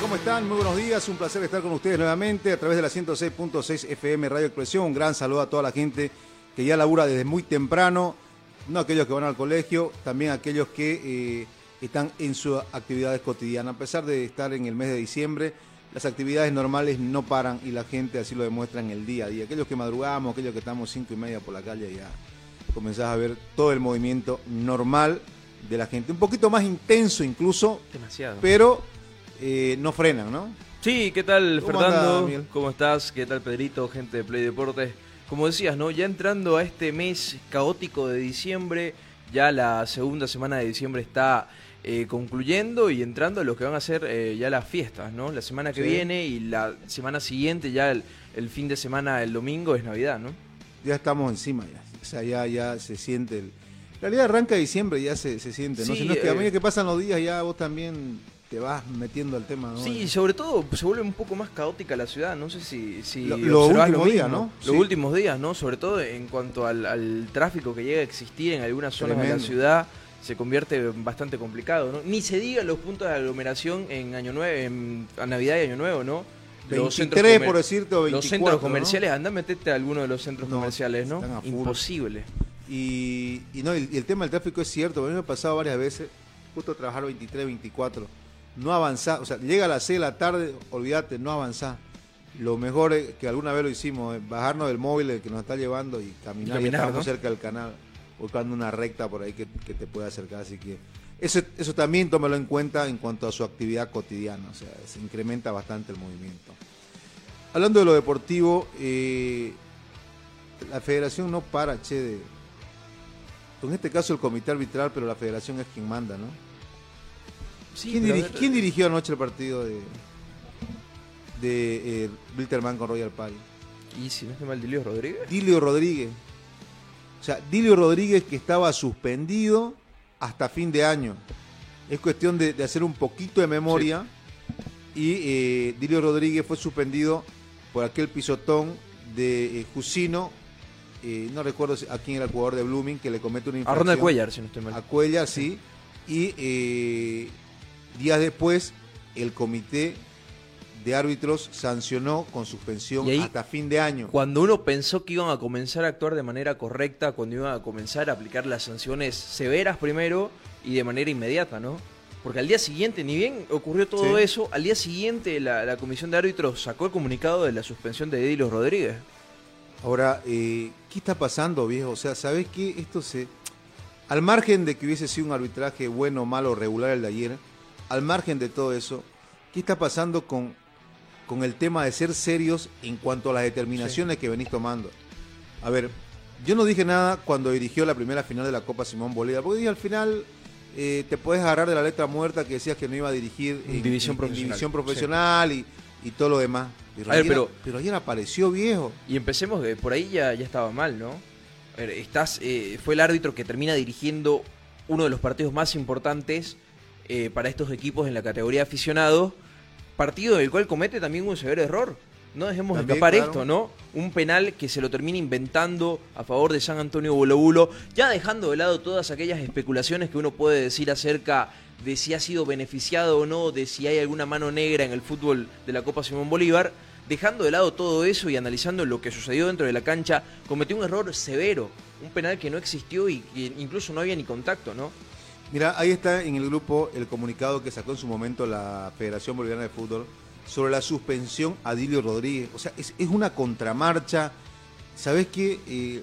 ¿Cómo están? Muy buenos días, un placer estar con ustedes nuevamente a través de la 106.6 FM Radio Expresión. Un gran saludo a toda la gente que ya labura desde muy temprano, no aquellos que van al colegio, también aquellos que eh, están en sus actividades cotidianas. A pesar de estar en el mes de diciembre, las actividades normales no paran y la gente así lo demuestra en el día a día. Aquellos que madrugamos, aquellos que estamos cinco y media por la calle, ya comenzás a ver todo el movimiento normal de la gente. Un poquito más intenso incluso, Demasiado. pero eh, no frenan, ¿no? Sí, ¿qué tal ¿Cómo Fernando? anda? ¿Cómo estás? ¿Qué tal Pedrito? Gente de Play Deportes. Como decías, ¿no? Ya entrando a este mes caótico de diciembre, ya la segunda semana de diciembre está eh, concluyendo y entrando a lo que van a ser eh, ya las fiestas, ¿no? La semana que Sí. viene y la semana siguiente, ya el, el fin de semana, el domingo, es Navidad, ¿no? Ya estamos encima ya. O sea, ya, ya se siente el... En realidad arranca diciembre, ya se, se siente, ¿no? Sí, Si no es que a eh, medida que pasan los días ya vos también te vas metiendo al tema, ¿no? Sí, sobre todo se vuelve un poco más caótica la ciudad. No sé si, si Lo- los últimos lo días. ¿no? Los Sí. últimos días, ¿no? Sobre todo en cuanto al, al tráfico que llega a existir en algunas zonas de la ciudad, se convierte en bastante complicado, ¿no? Ni se diga los puntos de aglomeración en Año Nuevo, en a Navidad y Año Nuevo, ¿no? 23 comer- por decirte o 24. Los centros ¿no? comerciales, anda a meterte a alguno de los centros No, comerciales, ¿no? Imposible. Y, y no, el, y el tema del tráfico es cierto, a mí me ha pasado varias veces, justo trabajar 23, 24, no avanzar, o sea, llega a las 6 de la tarde, olvídate, no avanzar. Lo mejor es que alguna vez lo hicimos, es bajarnos del móvil el que nos está llevando y caminar, Y ya caminar, estamos ¿no? cerca del canal, buscando una recta por ahí que, que te pueda acercar, así que eso, eso también tómelo en cuenta en cuanto a su actividad cotidiana, o sea, se incrementa bastante el movimiento. Hablando de lo deportivo, eh, la federación no para, che, de, en este caso el comité arbitral, pero la federación es quien manda, ¿no? Sí, ¿Quién, a diri- quién dirigió anoche el partido de, de eh, con Royal Party? Y si no es mal Dilio Rodríguez. Dilio Rodríguez. O sea, Dilio Rodríguez que estaba suspendido hasta fin de año. Es cuestión de, de hacer un poquito de memoria. Y eh, Dilio Rodríguez fue suspendido por aquel pisotón de eh, Jusino. eh, no recuerdo a quién era el jugador de Blooming que le comete una A infracción. Ronald Cuellar, si no estoy mal. A Cuellar, sí. Y eh, días después, el comité de árbitros sancionó con suspensión ahí- hasta fin de año. Cuando uno pensó que iban a comenzar a actuar de manera correcta, cuando iban a comenzar a aplicar las sanciones severas primero y de manera inmediata, ¿no? Porque al día siguiente, ni bien ocurrió todo Sí. eso, al día siguiente la, la comisión de árbitros sacó el comunicado de la suspensión de Edilos Rodríguez. Ahora, eh, ¿qué está pasando, viejo? O sea, ¿sabes qué? Esto se... Al margen de que hubiese sido un arbitraje bueno, malo, regular el de ayer, al margen de todo eso, ¿qué está pasando con, con el tema de ser serios en cuanto a las determinaciones que venís tomando? A ver, yo no dije nada cuando dirigió la primera final de la Copa Simón Bolívar, porque dije al final eh, te puedes agarrar de la letra muerta que decías que no iba a dirigir En división en profesional, división sí. profesional y, y todo lo demás. Pero, A ver, ayer, pero- pero ayer apareció viejo. Y empecemos, que por ahí ya, ya estaba mal, ¿no? A ver, estás, eh, fue el árbitro que termina dirigiendo uno de los partidos más importantes eh, para estos equipos en la categoría aficionados, partido del cual comete también un severo error. No dejemos También, escapar claro. esto, ¿no? Un penal que se lo termina inventando a favor de San Antonio Bolobulo, ya dejando de lado todas aquellas especulaciones que uno puede decir acerca de si ha sido beneficiado o no, de si hay alguna mano negra en el fútbol de la Copa Simón Bolívar, dejando de lado todo eso y analizando lo que sucedió dentro de la cancha, cometió un error severo, un penal que no existió y que incluso no había ni contacto, ¿no? Mira, ahí está en el grupo el comunicado que sacó en su momento la Federación Boliviana de Fútbol sobre la suspensión a Dilio Rodríguez. O sea, es, es una contramarcha. ¿Sabes qué? Eh,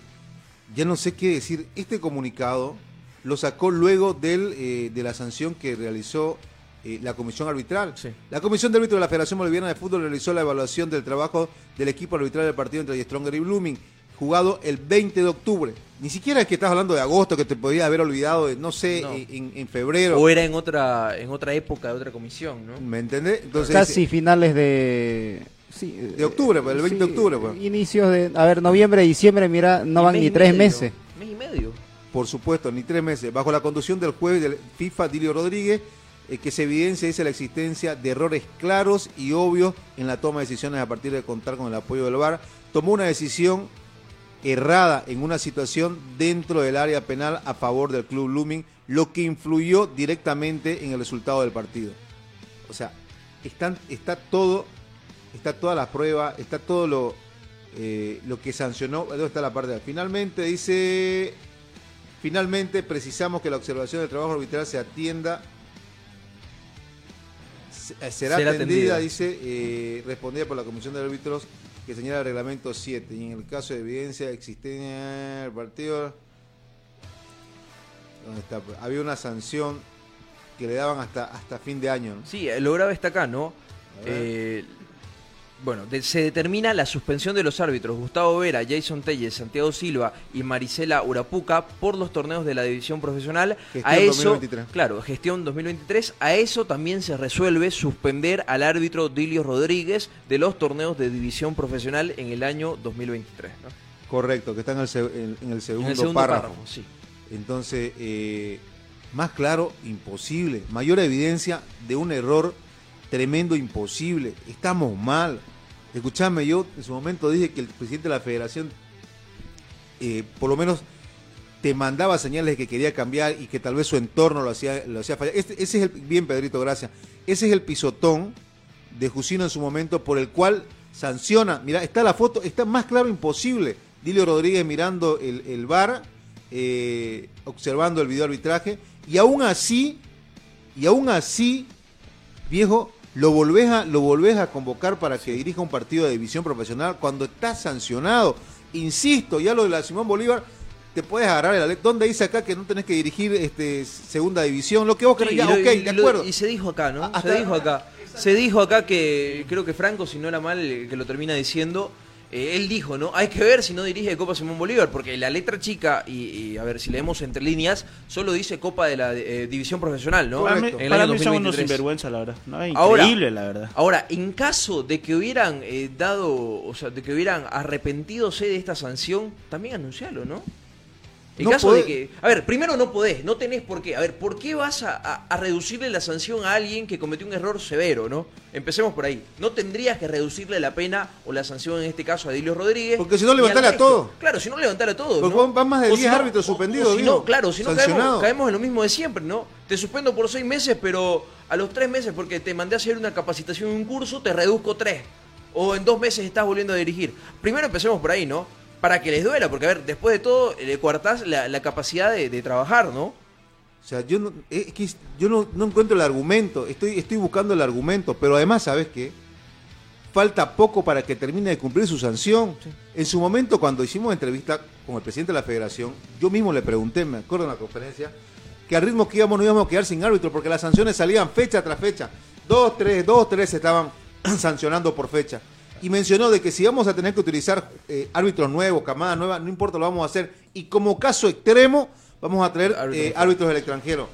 ya no sé qué decir. Este comunicado lo sacó luego del, eh, de la sanción que realizó eh, la comisión arbitral. Sí. La comisión de árbitros de la Federación Boliviana de Fútbol realizó la evaluación del trabajo del equipo arbitral del partido entre Stronger y Blooming. Jugado el 20 de octubre. Ni siquiera es que estás hablando de agosto, que te podías haber olvidado, de, no sé, No. En, en febrero. O era en otra, en otra época de otra comisión, ¿no? ¿Me entendés? Entonces, Casi finales de... sí, De octubre, pues, el 20 de octubre, pues. Inicios de... A ver, noviembre, diciembre, mira, no van ni tres medio, meses. Mes y medio. Por supuesto, ni tres meses. Bajo la conducción del juez del FIFA, Dilio Rodríguez, eh, que se evidencia, dice, la existencia de errores claros y obvios en la toma de decisiones a partir de contar con el apoyo del VAR, tomó una decisión errada en una situación dentro del área penal a favor del club Blooming, lo que influyó directamente en el resultado del partido. O sea, están, está todo, está toda la prueba, está todo lo, eh, lo que sancionó. ¿Dónde está la parte? Finalmente dice, finalmente precisamos que la observación del trabajo arbitral se atienda. eh, Será, Será atendida, atendida. dice, eh, respondida por la Comisión de Árbitros que señala el reglamento 7. Y en el caso de evidencia existencia el partido. ¿Dónde está? Había una sanción que le daban hasta, hasta fin de año. ¿no? Sí, lo grave está acá, ¿no? Eh, bueno, de- se determina la suspensión de los árbitros Gustavo Vera, Jason Telles, Santiago Silva y Marisela Urapuca por los torneos de la división profesional. Gestión a eso, 2023. claro, gestión 2023. A eso también se resuelve suspender al árbitro Dilio Rodríguez de los torneos de división profesional en el año 2023. ¿no? Correcto, que está en el, se- en- en el segundo, en el segundo párrafo. párrafo, sí. Entonces, eh, más claro, imposible. Mayor evidencia de un error tremendo, imposible. Estamos mal. Escuchame, yo en su momento dije que el presidente de la federación, eh, por lo menos, te mandaba señales de que quería cambiar y que tal vez su entorno lo hacía, lo hacía fallar. Este- ese es el, bien, Pedrito, gracias. Ese es el pisotón de Jusino en su momento por el cual sanciona. Mira, está la foto, está más claro imposible. Dilio Rodríguez mirando el, el bar, eh, observando el video arbitraje, y aún así, y aún así, viejo, lo volvés a, lo volvés a convocar para que dirija un partido de división profesional cuando está sancionado. Insisto, ya lo de la Simón Bolívar, te puedes agarrar ley. ¿Dónde dice acá que no tenés que dirigir este segunda división? Lo que vos querés, Sí, ya, y lo- ok, y de lo- acuerdo. Y se dijo acá, ¿no? Hasta- Se dijo acá. Se dijo acá que creo que Franco, si no era mal, el que lo termina diciendo, eh, él dijo, ¿no? Hay que ver si no dirige Copa Simón Bolívar, porque la letra chica, y, y, a ver si leemos entre líneas, solo dice Copa de la eh, División Profesional, ¿no? Para mí, Correcto. En el para año mí son unos 2023. sinvergüenza, la verdad. No, es Ahora- increíble, la verdad. Ahora, en caso de que hubieran eh, dado, o sea, de que hubieran arrepentidose de esta sanción, también anuncialo, ¿no? En No caso podés- de que, a ver, primero no podés, no tenés por qué. A ver, ¿por qué vas a, a- a reducirle la sanción a alguien que cometió un error severo, no? Empecemos por ahí. No tendrías que reducirle la pena o la sanción en este caso a Dilio Rodríguez. Porque si no, ni al levantala resto. todo. Claro, si no levantala a todos. Porque ¿no? van más de O 10 no- árbitros o- o suspendidos, si no, claro, si no caemos, caemos en lo mismo de siempre, ¿no? Te suspendo por seis meses, pero a los tres meses, porque te mandé a hacer una capacitación en un curso, te reduzco tres. O en dos meses estás volviendo a dirigir. Primero empecemos por ahí, ¿no? Para que les duela, porque a ver, después de todo, le coartás la, la capacidad de, de trabajar, ¿no? O sea, yo no, es que yo no, no encuentro el argumento, estoy, estoy buscando el argumento, pero además, ¿sabes qué? Falta poco para que termine de cumplir su sanción. En su momento, cuando hicimos entrevista con el presidente de la federación, yo mismo le pregunté, me acuerdo en la conferencia, que al ritmo que íbamos no íbamos a quedar sin árbitro, porque las sanciones salían fecha tras fecha. Dos, tres, dos, tres se estaban sancionando por fecha. Y mencionó de que si vamos a tener que utilizar eh, árbitros nuevos, camadas nuevas, no importa, lo vamos a hacer. Y como caso extremo, vamos a traer Árbitros eh, árbitros del extranjero.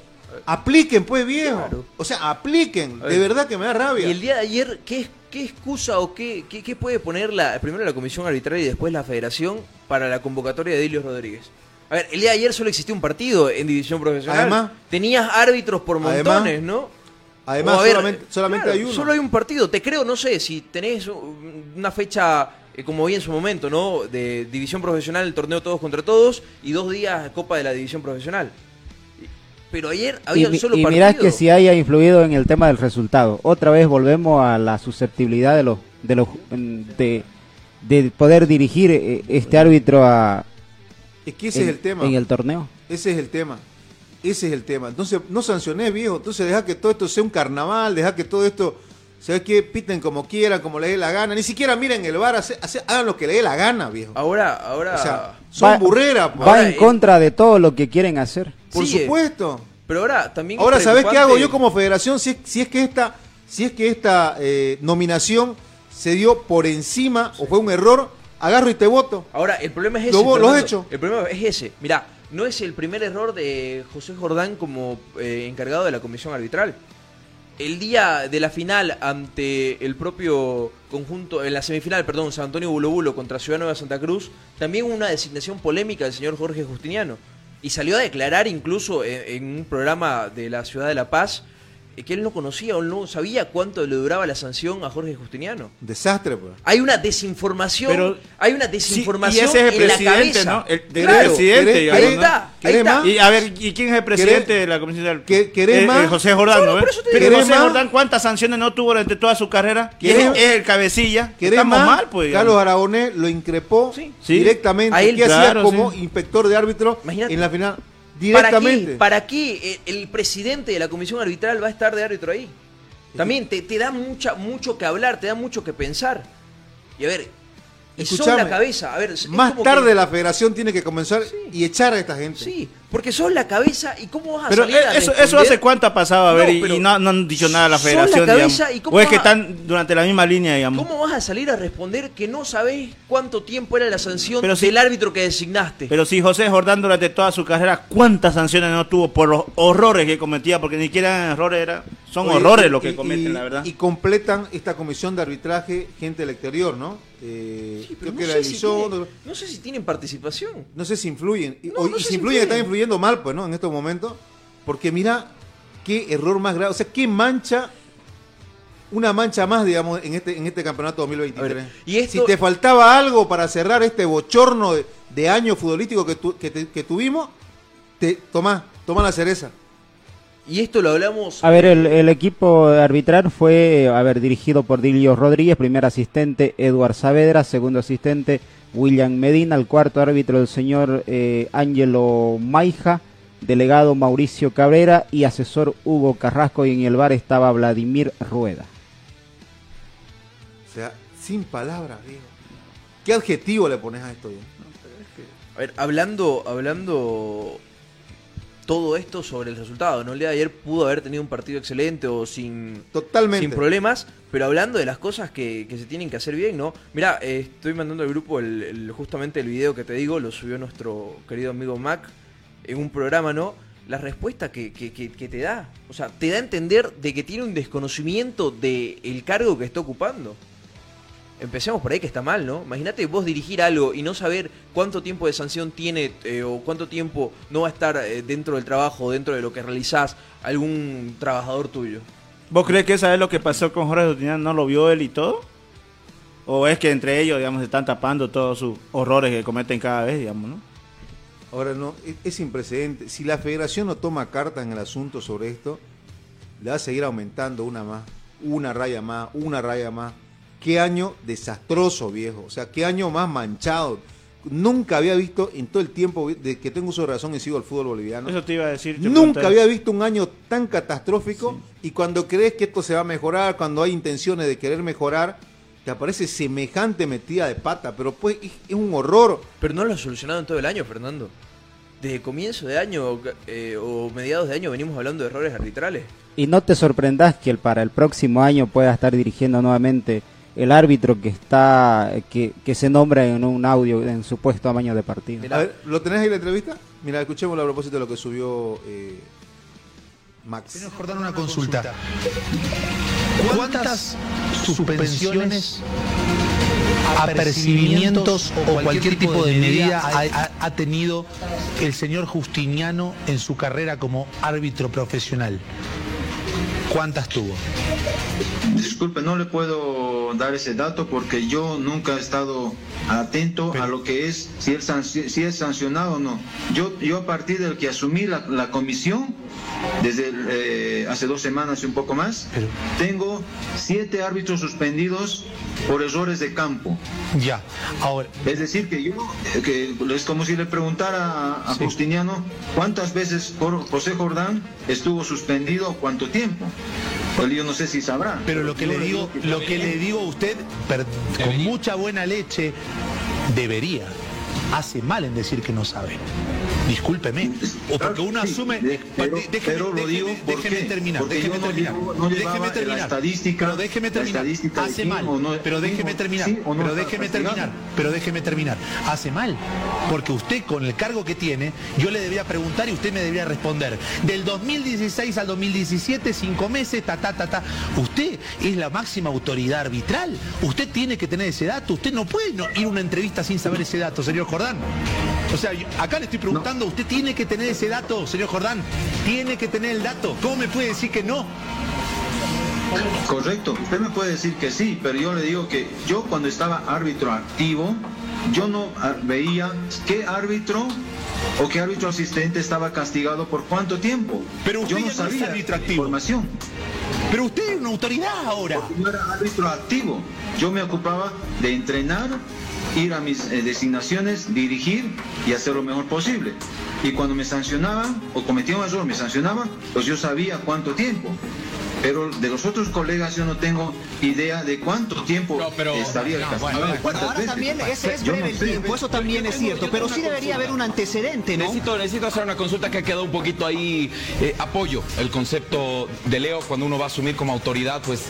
Apliquen, pues, viejo. Claro. O sea, apliquen. De ver. verdad que me da rabia. Y el día de ayer, ¿qué, qué excusa o qué, qué, qué puede poner la, primero la comisión arbitral y después la federación para la convocatoria de Dilio Rodríguez? A ver, el día de ayer solo existía un partido en división profesional. Además- Tenías árbitros por Además- montones, ¿no? Además, ver, solamente, solamente claro, hay uno. Solo hay un partido. Te creo, no sé, si tenés un- una fecha, eh, como vi en su momento, ¿no? De división profesional, el torneo todos contra todos, y dos días Copa de la división profesional. Pero ayer había Y, un solo y partido. mirá que si haya influido en el tema del resultado. Otra vez volvemos a la susceptibilidad de los de los de, de poder dirigir eh, este árbitro a Es que ese en, es el tema. en el torneo. Ese es el tema. Ese es el tema. Entonces, no sancionés, viejo. Entonces, deja que todo esto sea un carnaval, deja que todo esto, ¿sabes qué? Piten como quieran, como les dé la gana. Ni siquiera miren el bar, hace- hace- hagan lo que les dé la gana, viejo. Ahora, ahora. O sea, son Va- burreras, pues. Va en contra de todo lo que quieren hacer. por supuesto. pero ahora también. es Ahora, ¿sabés qué hago yo como federación? Si es, si es que esta, si es que esta eh, nominación se dio por encima o fue un error agarro y te voto. Ahora, el problema es ese. Lo- lo he hecho. El problema es ese. Mira, no es el primer error de José Jordán como eh, encargado de la comisión arbitral. El día de la final ante el propio conjunto, en la semifinal, perdón, San Antonio Bulo Bulo contra Ciudad Nueva Santa Cruz, también una designación polémica del señor Jorge Justiniano. Y salió a declarar incluso en, en un programa de la Ciudad de La Paz eh, que él no conocía o no sabía cuánto le duraba la sanción a Jorge Justiniano. Desastre, pues. Hay una desinformación, Pero- hay una Sí, desinformación y ese es el en la presidente, cabeza. ¿no? El, Claro, presidente, ¿querés- digamos, ahí ¿no? está, ahí ¿Querés está. más? Y a ver, ¿y quién es el presidente ¿Querés- de la comisión del que- querés Eh, más? eh, José Jordán, ¿no? Pero digo. José ¿Querés más? Jordán, ¿cuántas sanciones no tuvo durante toda su carrera? ¿Querés- es, es el cabecilla. ¿Querés Estamos más? mal, pues. digamos. Carlos Aragonés lo increpó Sí. Directamente. A él, ¿Qué hacía como sí. inspector de árbitro Imagínate. en la final? ¿Para Directamente. qué, ¿Para qué el, el presidente de la comisión arbitral va a estar de árbitro ahí? También te, te da mucha, mucho que hablar, te da mucho que pensar. Y a ver, y son la cabeza. A ver, Más tarde que- la federación tiene que comenzar Sí. y echar a esta gente. Sí, porque sos la cabeza y cómo vas a Pero salir a eso, responder? eso hace cuánto ha pasado, a ver, No, y- no, no han dicho nada a la la federación, cabeza, digamos. ¿y cómo O es que están durante la misma línea, digamos. ¿Cómo vas a salir a responder que no sabés cuánto tiempo era la sanción Pero si- del árbitro que designaste? Pero si José Jordán durante toda su carrera, ¿cuántas sanciones no tuvo por los horrores que cometía? Porque ni siquiera eran errores, era, son Oye, horrores y- lo que y- cometen, y- la verdad. Y completan esta comisión de arbitraje gente del exterior, ¿no? Eh, Sí, pero creo no que sé era si Elizondo, tiene- no sé si tienen participación. No sé si influyen. Y, No, o- no y sé si si influyen, están influyen. Mal, pues, ¿no? En estos momentos. Porque mira qué error más grave. O sea, qué mancha. Una mancha más, digamos, en este, en este campeonato 2023. A ver, y esto- Si te faltaba algo para cerrar este bochorno de, de año futbolístico que, tu- que, te- que tuvimos, te, toma, toma la cereza. Y esto lo hablamos. A ver, el, el equipo arbitral fue, a ver, dirigido por Dilio Rodríguez, primer asistente Eduard Saavedra, segundo asistente William Medina, el cuarto árbitro el señor eh, Ángelo Maija, delegado Mauricio Cabrera y asesor Hugo Carrasco y en el bar estaba Vladimir Rueda. O sea, sin palabras, Diego. ¿Qué adjetivo le pones a esto? Diego? A ver, hablando, hablando todo esto sobre el resultado, ¿no? El día de ayer pudo haber tenido un partido excelente o sin, Totalmente. sin problemas, pero hablando de las cosas que, que se tienen que hacer bien, ¿no? Mira, eh, estoy mandando al grupo el, el- justamente el video que te digo, lo subió nuestro querido amigo Mac en un programa, ¿no? La respuesta que, que- que- que te da, o sea, te da a entender de que tiene un desconocimiento del cargo que está ocupando. Empecemos por ahí que está mal, ¿no? Imagínate vos dirigir algo y no saber cuánto tiempo de sanción tiene eh, o cuánto tiempo no va a estar eh, dentro del trabajo, dentro de lo que realizás, algún trabajador tuyo. ¿Vos crees que esa es lo que pasó con Jorge Justiniano? ¿No lo vio él y todo? ¿O es que entre ellos, digamos, se están tapando todos sus horrores que cometen cada vez, digamos, no? Ahora no, es, es sin precedente. Si la federación no toma cartas en el asunto sobre esto, le va a seguir aumentando una más, una raya más, una raya más. Qué año desastroso, viejo. O sea, qué año más manchado. Nunca había visto en todo el tiempo de que tengo uso de razón y sigo el fútbol boliviano. Eso te iba a decir. Nunca había visto un año tan catastrófico y cuando crees que esto se va a mejorar, cuando hay intenciones de querer mejorar, te aparece semejante metida de pata, pero pues es, es un horror. Pero no lo ha solucionado en todo el año, Fernando. Desde comienzo de año eh, o mediados de año venimos hablando de errores arbitrales. Y no te sorprendas que el, para el próximo año pueda estar dirigiendo nuevamente el árbitro que está que, que se nombra en un audio en su puesto a maño de partido. Mira. A ver, ¿lo tenés ahí la entrevista? Mira, escuchémoslo a propósito de lo que subió eh, Max. Señor Jordán, una consulta. ¿Cuántas suspensiones, apercibimientos o cualquier tipo de medida ha tenido el señor Justiniano en su carrera como árbitro profesional? ¿Cuántas tuvo? Disculpe, no le puedo dar ese dato porque yo nunca he estado atento a lo que es si, sanci- si es sancionado o no. Yo, yo a partir del que asumí la, la comisión, desde eh, hace dos semanas y un poco más, Pero- tengo siete árbitros suspendidos por errores de campo. Ya. Ahora, Es decir, que yo, que es como si le preguntara a, a Sí. Justiniano cuántas veces José Jordán estuvo suspendido, cuánto tiempo. Pues yo no sé si sabrá. pero lo que le digo, lo que le digo a usted, per- con mucha buena leche, debería. Hace mal en decir que no sabe. Discúlpeme. O porque uno Sí, asume. de- pero, déjeme- pero lo déjeme- digo ¿por déjeme terminar. Porque déjeme yo terminar. no déjeme la terminar. estadística- pero déjeme terminar. Hace mal. no- pero déjeme terminar. sí pero déjeme terminar. Pero déjeme terminar. Hace mal. Porque usted, con el cargo que tiene, yo le debería preguntar y usted me debería responder. Del 2016 al 2017, cinco meses, ta, ta, ta, ta. Usted es la máxima autoridad arbitral. Usted tiene que tener ese dato. Usted no puede no ir a una entrevista sin saber ese dato, señor Jordán. O sea, acá le estoy preguntando, ¿usted tiene que tener ese dato, señor Jordán? ¿Tiene que tener el dato? ¿Cómo me puede decir que no? Correcto, usted me puede decir que sí, pero yo le digo que yo cuando estaba árbitro activo, yo no ah, veía qué árbitro o qué árbitro asistente estaba castigado por cuánto tiempo. Pero usted yo no no sabía esa activo. información. Pero usted es una autoridad ahora. Yo era árbitro activo. Yo me ocupaba de entrenar, ir a mis eh, designaciones, dirigir y hacer lo mejor posible. Y cuando me sancionaban o cometía un error, me sancionaban, pues yo sabía cuánto tiempo. Pero de los otros colegas yo no tengo idea de cuánto tiempo No, pero- estaría el no, bueno, Bueno, cuántas ahora veces. también ese es Yo breve no el sé. tiempo, eso también es cierto, pero sí debería haber un antecedente, ¿no? Necesito, necesito hacer una consulta que ha quedado un poquito ahí. eh, apoyo el concepto de Leo cuando uno va a asumir como autoridad, pues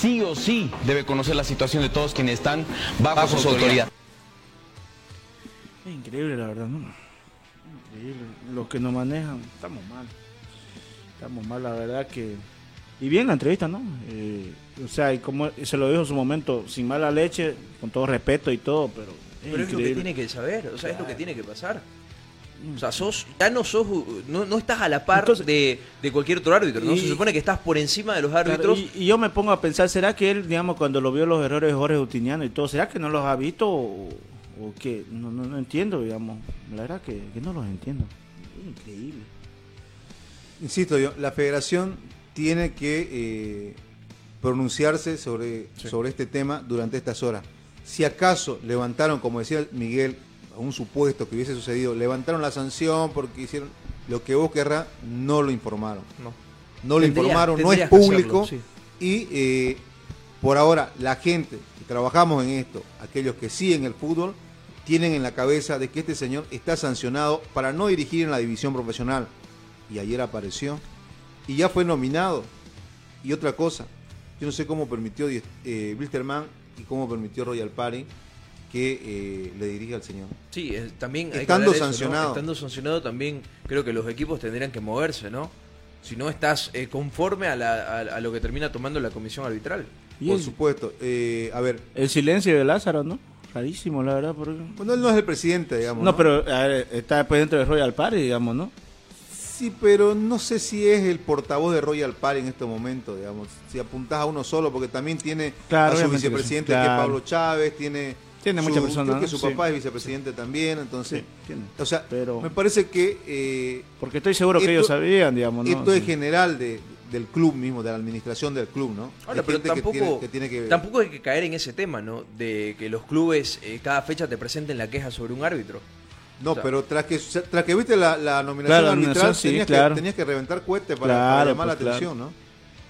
sí o sí debe conocer la situación de todos quienes están bajo, su autoridad. Es increíble, la verdad, ¿no? Increíble. Los que nos manejan, estamos mal. Estamos mal, la verdad que... Y bien la entrevista, ¿no? Eh, o sea, y como se lo dijo en su momento, sin mala leche, con todo respeto y todo, pero... Es Pero es lo que tiene que saber, o sea, es lo que tiene que pasar. O sea, sos, ya no sos, no, no estás a la par Entonces- de, de cualquier otro árbitro, ¿no? Y- Se supone que estás por encima de los Claro, árbitros. y, y yo me pongo a pensar, ¿será que él, digamos, cuando lo vio los errores de Jorge Justiniano y todo, ¿será que no los ha visto o, o qué? No, no, no entiendo, digamos. La verdad que, que no los entiendo. Es increíble. Insisto yo, la federación tiene que eh, pronunciarse sobre, sobre este tema durante estas horas. Si acaso levantaron, como decía Miguel, a un supuesto que hubiese sucedido, levantaron la sanción porque hicieron lo que vos querrás, no lo informaron. No. No lo Tendría- informaron, no es que público. hacerlo, Y eh, por ahora, la gente que trabajamos en esto, aquellos que siguen el fútbol, tienen en la cabeza de que este señor está sancionado para no dirigir en la división profesional. Y ayer apareció. Y ya fue nominado. Y otra cosa, yo no sé cómo permitió eh, Wilstermann y cómo permitió Royal Party que eh, le dirija al señor. Sí, eh, también hay que Estando hablar de eso, ¿no? sancionado. Estando sancionado también creo que los equipos tendrían que moverse, ¿no? Si no estás eh, conforme a, la- a- a lo que termina tomando la comisión arbitral. Y Por el, supuesto. Eh, a ver, el silencio de Lázaro, ¿no? Rarísimo, la verdad. Porque... bueno, él no es el presidente, digamos. No, pero a ver, está después dentro de Royal Party, digamos, ¿no? Sí, pero no sé si es el portavoz de Royal Party en este momento, digamos. Si apuntás a uno solo, porque también tiene Claro, a su obviamente que sí, vicepresidente, que es. Pablo Chávez, tiene. Tiene muchas personas, Creo que su Sí. papá es vicepresidente también, entonces. Sí. O sea, Pero- me parece que. eh, Porque estoy seguro que ellos sabían, digamos, ¿no? esto es general de, del club mismo, de la administración del club, ¿no? Ahora, pero que tampoco, tiene- que tiene que- tampoco hay que caer en ese tema, ¿no? De que los clubes eh, cada fecha te presenten la queja sobre un árbitro. No, o sea- pero tras que, tras que viste la, la nominación Claro, la arbitral, nominación, sí, tenías, claro. que, tenías que reventar cohetes para, Claro, para llamar la pues, claro. atención, ¿no?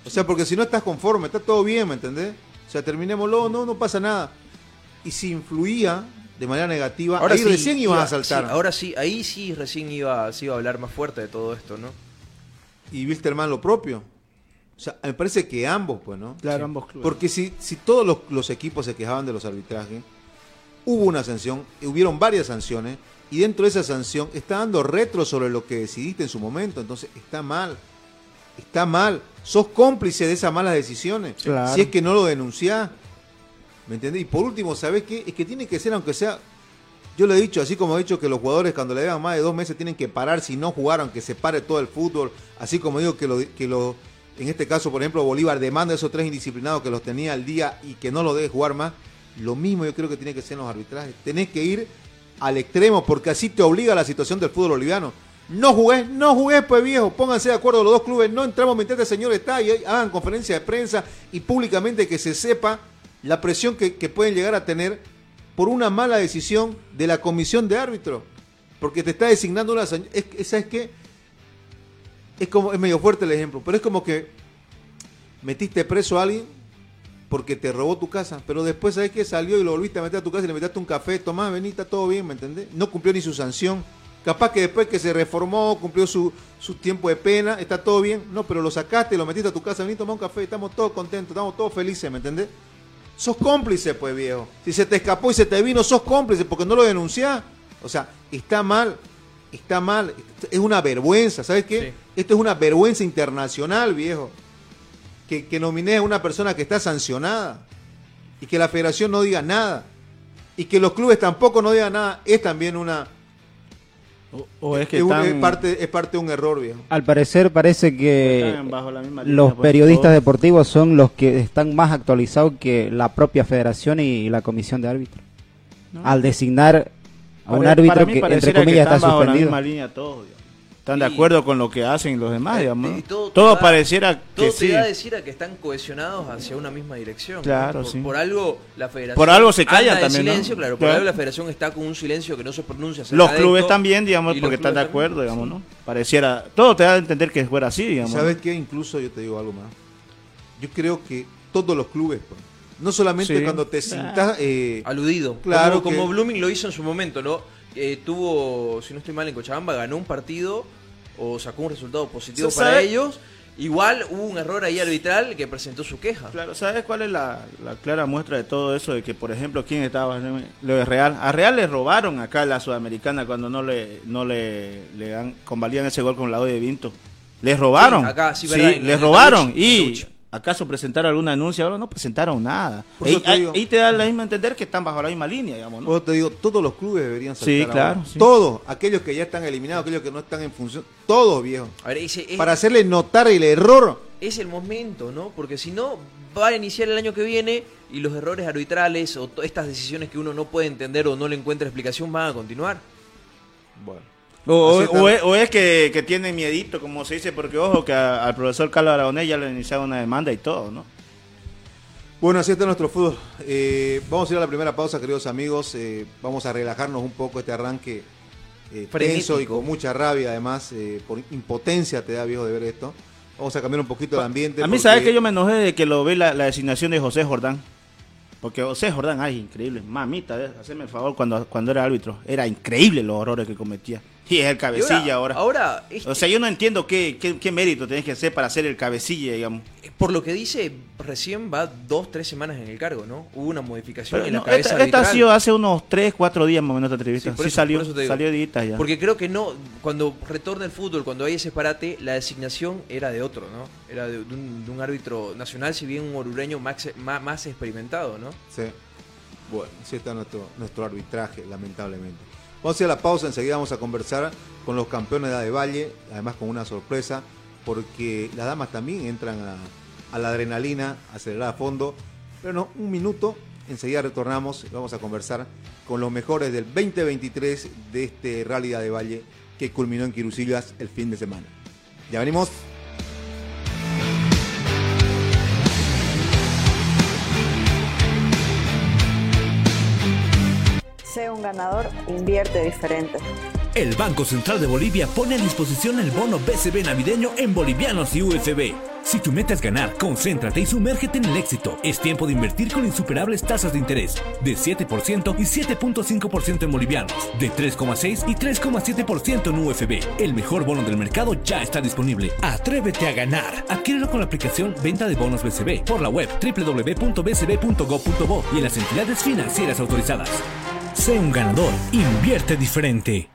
O sea, porque si no estás conforme, está todo bien, ¿me entendés? O sea, terminémoslo, no, no pasa nada. Y si influía de manera negativa, ahí sí, recién ibas iba- a saltar. sí, ahora sí, ahí sí recién iba, se iba a hablar más fuerte de todo esto, ¿no? Y Wilstermann lo propio. O sea, me parece que ambos, pues, ¿no? Claro, Sí. ambos clubes. Porque si, si todos los, los equipos se quejaban de los arbitrajes, hubo una sanción, hubieron varias sanciones, y dentro de esa sanción está dando retro sobre lo que decidiste en su momento. Entonces, está mal. Está mal. Sos cómplice de esas malas decisiones. Claro. Si es que no lo denunciás. ¿Me entendés? Y por último, ¿sabés qué? Es que tiene que ser, aunque sea. Yo le he dicho, así como he dicho que los jugadores cuando le dan más de dos meses tienen que parar si no jugaron, que se pare todo el fútbol. Así como digo que lo, que lo en este caso, por ejemplo, Bolívar demanda a esos tres indisciplinados que los tenía al día y que no lo deje jugar más. Lo mismo yo creo que tiene que ser en los arbitrajes. Tenés que ir al extremo porque así te obliga la situación del fútbol boliviano. No jugué, no jugué, pues viejo, pónganse de acuerdo los dos clubes, no entramos mientras este señor está y hagan conferencia de prensa y públicamente que se sepa la presión que, pueden llegar a tener por una mala decisión de la comisión de árbitro. Porque te está designando una... es- ¿Sabes qué? Es como, es medio fuerte el ejemplo, pero es como que metiste preso a alguien porque te robó tu casa, pero después sabes que salió y lo volviste a meter a tu casa y le metiste un café, tomás, vení, está todo bien, ¿me entendés? No cumplió ni su sanción, Capaz que después que se reformó, cumplió su, su tiempo de pena, está todo bien. No, pero lo sacaste, lo metiste a tu casa, vení a tomar un café, estamos todos contentos, estamos todos felices, ¿me entendés? Sos cómplice, pues, viejo. Si se te escapó y se te vino, sos cómplice porque no lo denunciás. O sea, está mal, está mal. Es una vergüenza, ¿sabes qué? Esto es una vergüenza internacional, viejo. Que, que nomines a una persona que está sancionada y que la federación no diga nada y que los clubes tampoco no digan nada es también una O, o es que es, están, es parte es parte de un error viejo Al parecer parece que están bajo la misma línea, los pues, periodistas deportivos son los que están más actualizados que la propia federación y la comisión de árbitros. Al designar a un árbitro para mí que entre pareciera comillas están está bajo la suspendido. misma línea todos. digamos. Están de acuerdo con lo que hacen los demás, digamos. ¿no? Y todo, Todo, te da- pareciera todo que te sí. da a decir a que están cohesionados hacia una misma dirección. ¿no? Claro, por, sí. por algo la federación. Por algo se callan también, ¿no? silencio, claro. Por Claro. algo la federación está con un silencio que no se pronuncia. Los clubes esto, también, digamos, porque están de acuerdo, también, digamos, sí. ¿no? Pareciera. Todo te da a entender que fuera así, digamos. ¿Sabes qué? Incluso yo te digo algo más. Yo creo que todos los clubes, pues, no solamente Sí. cuando te sientas... eh, Aludido. Claro Como, que- como Blooming lo hizo en su momento, ¿no? Eh, tuvo, si no estoy mal, en Cochabamba, ganó un partido o sacó un resultado positivo ¿Se para sabe? ellos. Igual hubo un error ahí arbitral que presentó su queja. Claro, ¿sabes cuál es la, la clara muestra de todo eso? De que, por ejemplo, ¿quién estaba? Lo de Real. A Real le robaron acá la Sudamericana cuando no le no le, le dan, convalían ese gol con la O de Vinto. Les robaron. Sí, acá, sí, verdad, en- les robaron. Y Lucha. Acaso presentaron alguna denuncia, ahora no presentaron nada. Ahí, te digo. ahí te da la misma entender que están bajo la misma línea, digamos, ¿no? Por eso te digo, todos los clubes deberían saltar Sí, claro, sí. Todos, aquellos que ya están eliminados, aquellos que no están en función, todos, viejo. A ver, ese es, Para hacerle notar el error. es el momento, ¿no? Porque si no, va a iniciar el año que viene y los errores arbitrales o estas decisiones que uno no puede entender o no le encuentra explicación van a continuar. Bueno. O, es, o es que, que tiene miedito, como se dice, porque ojo que a- al profesor Carlos Aragonés ya le iniciaron una demanda y todo, ¿no? Bueno, así está nuestro fútbol. Eh, vamos a ir a la primera pausa, queridos amigos. Eh, vamos a relajarnos un poco este arranque eh, tenso y con mucha rabia, además, eh, por impotencia te da viejo de ver esto. Vamos a cambiar un poquito el ambiente. A mí, porque- ¿sabes que yo me enojé de que lo ve la, la designación de José Jordán? Porque José Jordán, ay, increíble. Mamita, haceme el favor cuando, cuando era árbitro. Era increíble los horrores que cometía. Y es el cabecilla ahora. Ahora, este- O sea, yo no entiendo qué, qué, qué mérito tenés que hacer para ser el cabecilla, digamos. por lo que dice, recién va dos, tres semanas en el cargo, ¿no? Hubo una modificación Pero en la no, cabeza esta, esta ha sido hace unos 3, 4 días más o menos esta entrevista. Sí, Sí, eso- salió, por eso te digo. salió editas ya. Porque creo que no, cuando retorna el fútbol, cuando hay ese parate, la designación era de otro, ¿no? Era de, de un, de un árbitro nacional, si bien un orureño más, más, más experimentado, ¿no? Sí. Bueno, así está nuestro, nuestro arbitraje, lamentablemente. Vamos a ir a la pausa, enseguida vamos a conversar con los campeones de Valle, además con una sorpresa, porque las damas también entran a, la adrenalina, a acelerar a fondo. Pero no, un minuto, enseguida retornamos y vamos a conversar con los mejores del 2023 de este Rally de Valle que culminó en Quirusillas el fin de semana. Ya venimos. Ganador, invierte diferente. El Banco Central de Bolivia pone a disposición el bono BCB navideño en bolivianos y USB. Si tu meta es ganar, concéntrate y sumérgete en el éxito. Es tiempo de invertir con insuperables tasas de interés de 7% y 7.5% en bolivianos, de 3,6 y 3,7% en UFB. El mejor bono del mercado ya está disponible. Atrévete a ganar. Adquiérelo con la aplicación Venta de Bonos BCB por la web www.bcb.gov.bo y en las entidades financieras autorizadas. Sé un ganador. Invierte diferente.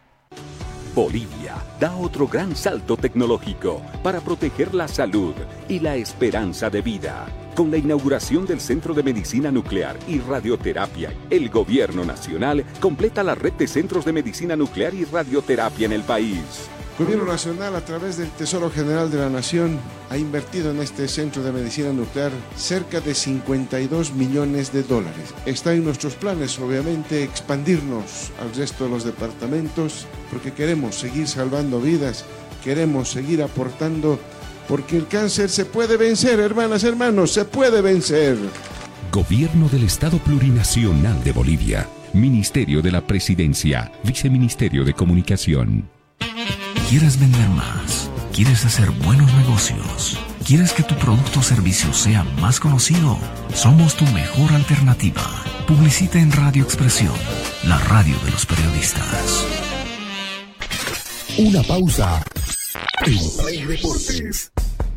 Bolivia da otro gran salto tecnológico para proteger la salud y la esperanza de vida. Con la inauguración del Centro de Medicina Nuclear y Radioterapia, el Gobierno Nacional completa la red de centros de medicina nuclear y radioterapia en el país. Gobierno Nacional, a través del Tesoro General de la Nación, ha invertido en este centro de medicina nuclear cerca de 52 millones de dólares. Está en nuestros planes, obviamente, expandirnos al resto de los departamentos, porque queremos seguir salvando vidas, queremos seguir aportando, porque el cáncer se puede vencer, hermanas, hermanos, se puede vencer. Gobierno del Estado Plurinacional de Bolivia. Ministerio de la Presidencia. Viceministerio de Comunicación. ¿Quieres vender más? ¿Quieres hacer buenos negocios? ¿Quieres que tu producto o servicio sea más conocido? Somos tu mejor alternativa. Publicita en Radio Expresión, la radio de los periodistas. Una pausa. En.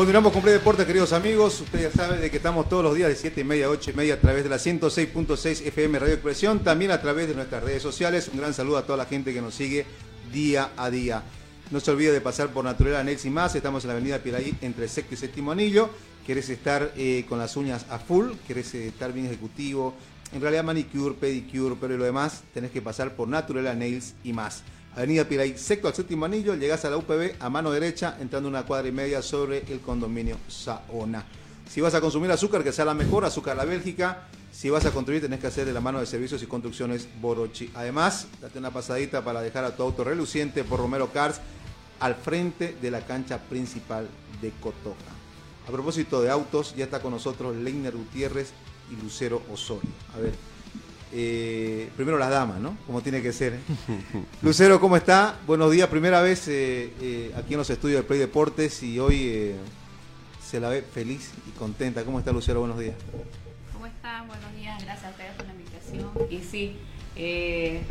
Continuamos con Play Deportes, queridos amigos. Ustedes ya saben de que estamos todos los días de 7 y media a 8 y media a través de la 106.6 FM Radio Expresión, también a través de nuestras redes sociales. Un gran saludo a toda la gente que nos sigue día a día. No se olvide de pasar por Naturela Nex y más. Estamos en la avenida Piraí entre sexto y séptimo anillo. ¿Querés estar eh, con las uñas a full? ¿Querés eh, estar bien ejecutivo? En realidad manicure, pedicure, pero y lo demás tenés que pasar por Naturela Nails y más. Avenida Piraí, sexto al séptimo anillo, llegás a la UPB a mano derecha, entrando una cuadra y media sobre el condominio Saona. Si vas a consumir azúcar, que sea la mejor, azúcar la Bélgica. Si vas a construir, tenés que hacer de la mano de servicios y construcciones Borochi. Además, date una pasadita para dejar a tu auto reluciente por Romero Cars al frente de la cancha principal de Cotoja. A propósito de autos, ya está con nosotros Leiner Gutiérrez y Lucero Osorio. A ver, eh, primero las damas, ¿no? Como tiene que ser. Lucero, ¿cómo está? Buenos días, primera vez eh, eh, aquí en los estudios de Play Deportes y hoy eh, se la ve feliz y contenta. ¿Cómo está Lucero? Buenos días. ¿Cómo están? Buenos días, gracias a ustedes por la invitación. Y sí, eh,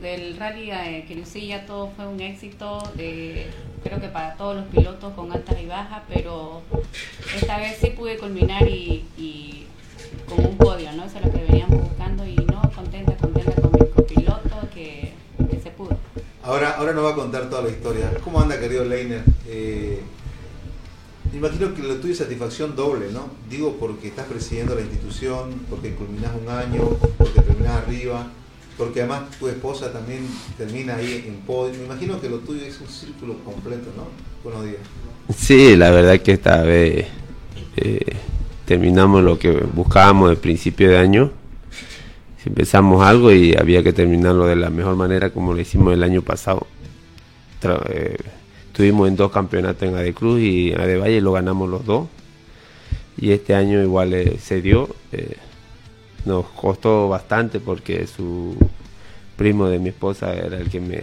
del rally eh, que Lucía todo fue un éxito, eh, creo que para todos los pilotos con altas y bajas, pero esta vez sí pude culminar y, y con un podio, ¿no? Eso es lo que veníamos con mi copiloto, que, que se pudo. Ahora, ahora nos va a contar toda la historia. ¿Cómo anda, querido Leiner? Eh, me imagino que lo tuyo es satisfacción doble, ¿no? Digo porque estás presidiendo la institución, porque culminás un año, porque terminás arriba, porque además tu esposa también termina ahí en podio. Me imagino que lo tuyo es un círculo completo, ¿no? Buenos días. Sí, la verdad que esta vez eh, terminamos lo que buscábamos al principio de año. Empezamos algo y había que terminarlo de la mejor manera como lo hicimos el año pasado. Tra- eh, estuvimos en dos campeonatos en Adecruz y en Adevalle lo ganamos los dos. Y este año igual eh, se dio. eh, nos costó bastante porque su primo de mi esposa era el que me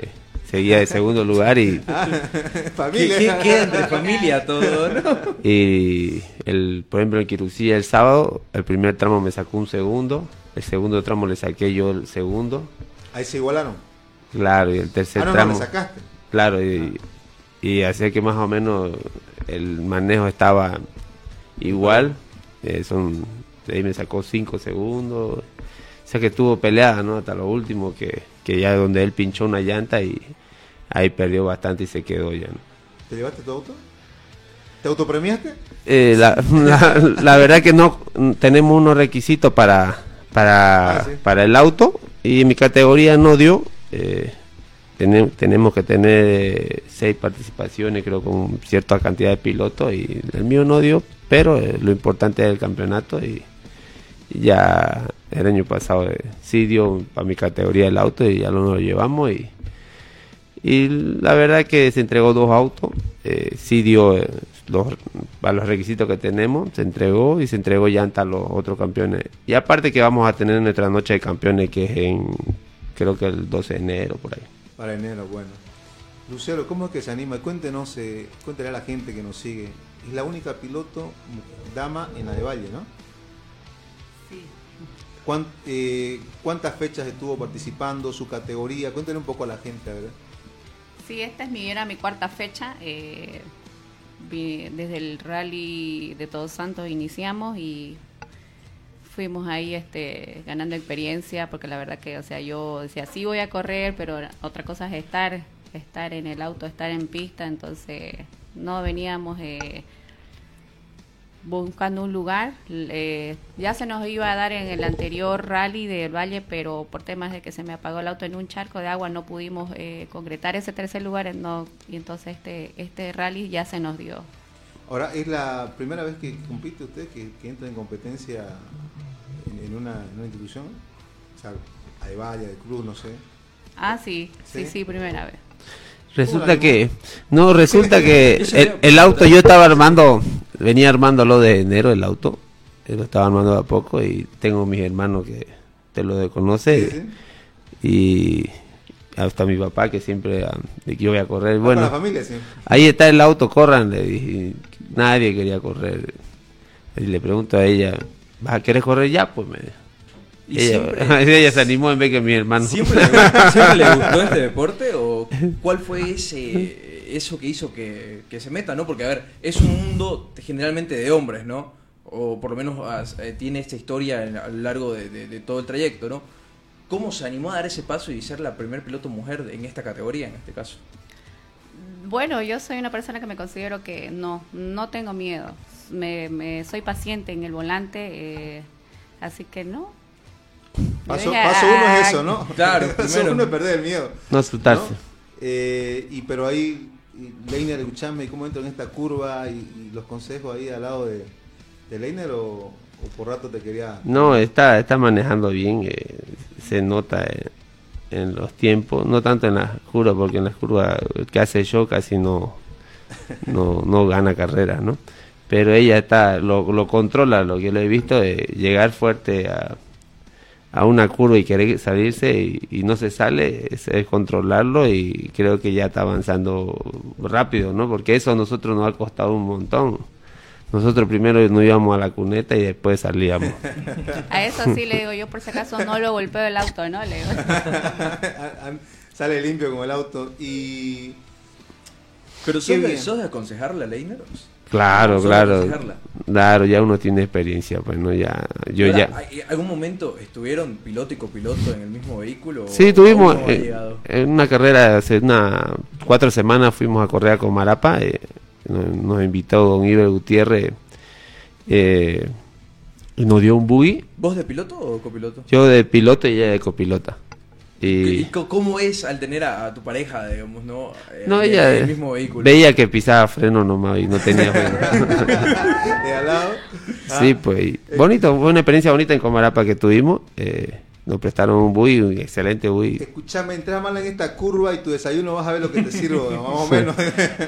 seguía de segundo lugar y Familia. ¿Qué- qué queda entre familia todo, no? y el, por ejemplo, en Quirucía el sábado, el primer tramo me sacó un segundo, el segundo tramo le saqué yo el segundo, Ahí se igualaron. claro, y el tercer Ah, no, no, tramo. le sacaste. Claro, y, y hacía que más o menos el manejo estaba igual, eh, son, ahí me sacó cinco segundos, o sea que estuvo peleada, ¿no? Hasta lo último, que, que ya donde él pinchó una llanta y ahí perdió bastante y se quedó ya, ¿no? ¿Te llevaste tu auto? ¿Te autopremiaste? Eh, la, la, la verdad que no tenemos unos requisitos para para, Ah, sí. para el auto y mi categoría no dio. eh, tenem- tenemos que tener eh, seis participaciones, creo, con cierta cantidad de pilotos y el mío no dio, pero eh, lo importante es el campeonato y, y ya el año pasado eh, sí dio para mi categoría el auto y ya lo nos lo llevamos y, y la verdad que se entregó dos autos, sí dio, los, a los requisitos que tenemos, se entregó y se entregó llanta a los otros campeones. Y aparte que vamos a tener nuestra noche de campeones que es en, creo que el 12 de enero, por ahí. Para enero, bueno. Lucero, ¿cómo es que se anima? Cuéntenos, eh, cuéntale a la gente que nos sigue. Es la única piloto dama en la de Valle, ¿no? Sí. ¿Cuán- eh, ¿Cuántas fechas estuvo participando? ¿Su categoría? Cuéntale un poco a la gente, a ver. Sí, esta es mi, era mi cuarta fecha. eh, desde el rally de Todos Santos iniciamos y fuimos ahí este, ganando experiencia, porque la verdad que, o sea, yo decía, sí voy a correr, pero otra cosa es estar, estar en el auto, estar en pista, entonces no veníamos eh, buscando un lugar. eh, ya se nos iba a dar en el anterior rally del Valle, pero por temas de que se me apagó el auto en un charco de agua no pudimos eh, concretar ese tercer lugar, no, y entonces este, este rally ya se nos dio. Ahora, ¿es la primera vez que compite usted, que, que entra en competencia en, en una, en una institución? O sea, de Valle, de Cruz, no sé. Ah, sí, sí, ¿Sí? sí, primera vez. Resulta que, no, resulta que el, el auto yo estaba armando, venía armándolo de enero el auto, eh, lo estaba armando de a poco y tengo mis hermanos que te lo conoce y hasta mi papá que siempre ah, de que yo voy a correr, bueno, con la familia, sí. ahí está el auto, corran, le dije, nadie quería correr y le pregunto a ella, ¿vas a querer correr ya? Pues me Y ella, siempre- ella se animó en vez que mi hermano. ¿Siempre le, siempre le gustó este deporte o cuál fue ese eso que hizo que, se meta, no? Porque a ver, es un mundo generalmente de hombres, ¿no? O por lo menos eh, tiene esta historia a lo largo de, todo el trayecto, ¿no? ¿Cómo se animó a dar ese paso y ser la primer piloto mujer en esta categoría, en este caso? Bueno, yo soy una persona que me considero que no, no tengo miedo. Me, me- soy paciente en el volante, eh, así que no. Paso, paso uno "Ah, es eso, ¿no? Claro, paso primero. uno es perder el miedo. No asustarse. Eh, y pero ahí, Leiner, escuchame, ¿cómo entro en esta curva? Y, y los consejos ahí al lado de, de Leiner o, o por rato te quería... No, está, está manejando bien, eh, se nota eh, en los tiempos, no tanto en las curvas, porque en las curvas el que hace yo casi no, no, no gana carreras, ¿no? Pero ella está, lo, lo controla, lo que lo he visto, de llegar fuerte a, a una curva y querer salirse y, y no se sale, es, es controlarlo y creo que ya está avanzando rápido, ¿no? Porque eso a nosotros nos ha costado un montón. Nosotros primero nos íbamos a la cuneta y después salíamos. A eso sí le digo, yo por si acaso no lo golpeo el auto, ¿no? Le digo. Sale limpio como el auto y... Pero Qué sos de, sos de aconsejarla, Leiner? Claro, ¿Sos de claro. Claro, ya uno tiene experiencia, pues no ya yo Ahora, ya ¿hay- ¿Algún momento estuvieron piloto y copiloto en el mismo vehículo? Sí, ¿O tuvimos eh, en una carrera hace una cuatro semanas fuimos a correr con Marapa, eh, nos, nos invitó don Iber Gutiérrez eh, y nos dio un buggy, ¿Vos de piloto o copiloto? yo de piloto y ella de copilota. ¿Y cómo es al tener a, a tu pareja, digamos, no? No en ella el mismo vehículo. veía que pisaba freno nomás y no tenía freno. de al lado. Sí, Ah, pues y bonito, fue una experiencia bonita en Comarapa que tuvimos. eh, nos prestaron un un excelente buggy. Escuchame, entra mal en esta curva y tu desayuno vas a ver lo que te sirvo, más o menos.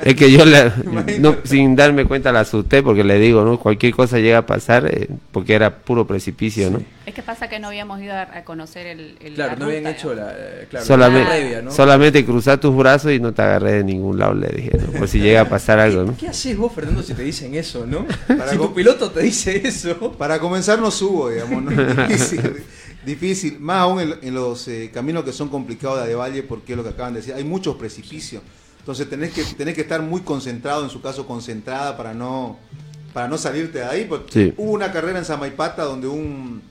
Es que yo le- no, sin darme cuenta la asusté porque le digo, ¿no? Cualquier cosa llega a pasar eh, porque era puro precipicio, ¿no? Es que pasa que no habíamos ido a, a conocer el, el Claro, la no habían ruta, hecho la, eh, claro, solamente, la previa, ¿no? solamente cruzar tus brazos y no te agarré de ningún lado, le dije, ¿no? Por si llega a pasar algo, ¿no? ¿Qué haces vos, Fernando, si te dicen eso, no? Para si tu piloto te dice eso. Para comenzar no subo, digamos, ¿no? difícil, más aún en, en los eh, caminos que son complicados de Valle, porque es lo que acaban de decir, hay muchos precipicios, entonces tenés que, tenés que estar muy concentrado, en su caso concentrada, para no, para no salirte de ahí, porque Sí. hubo una carrera en Samaipata donde un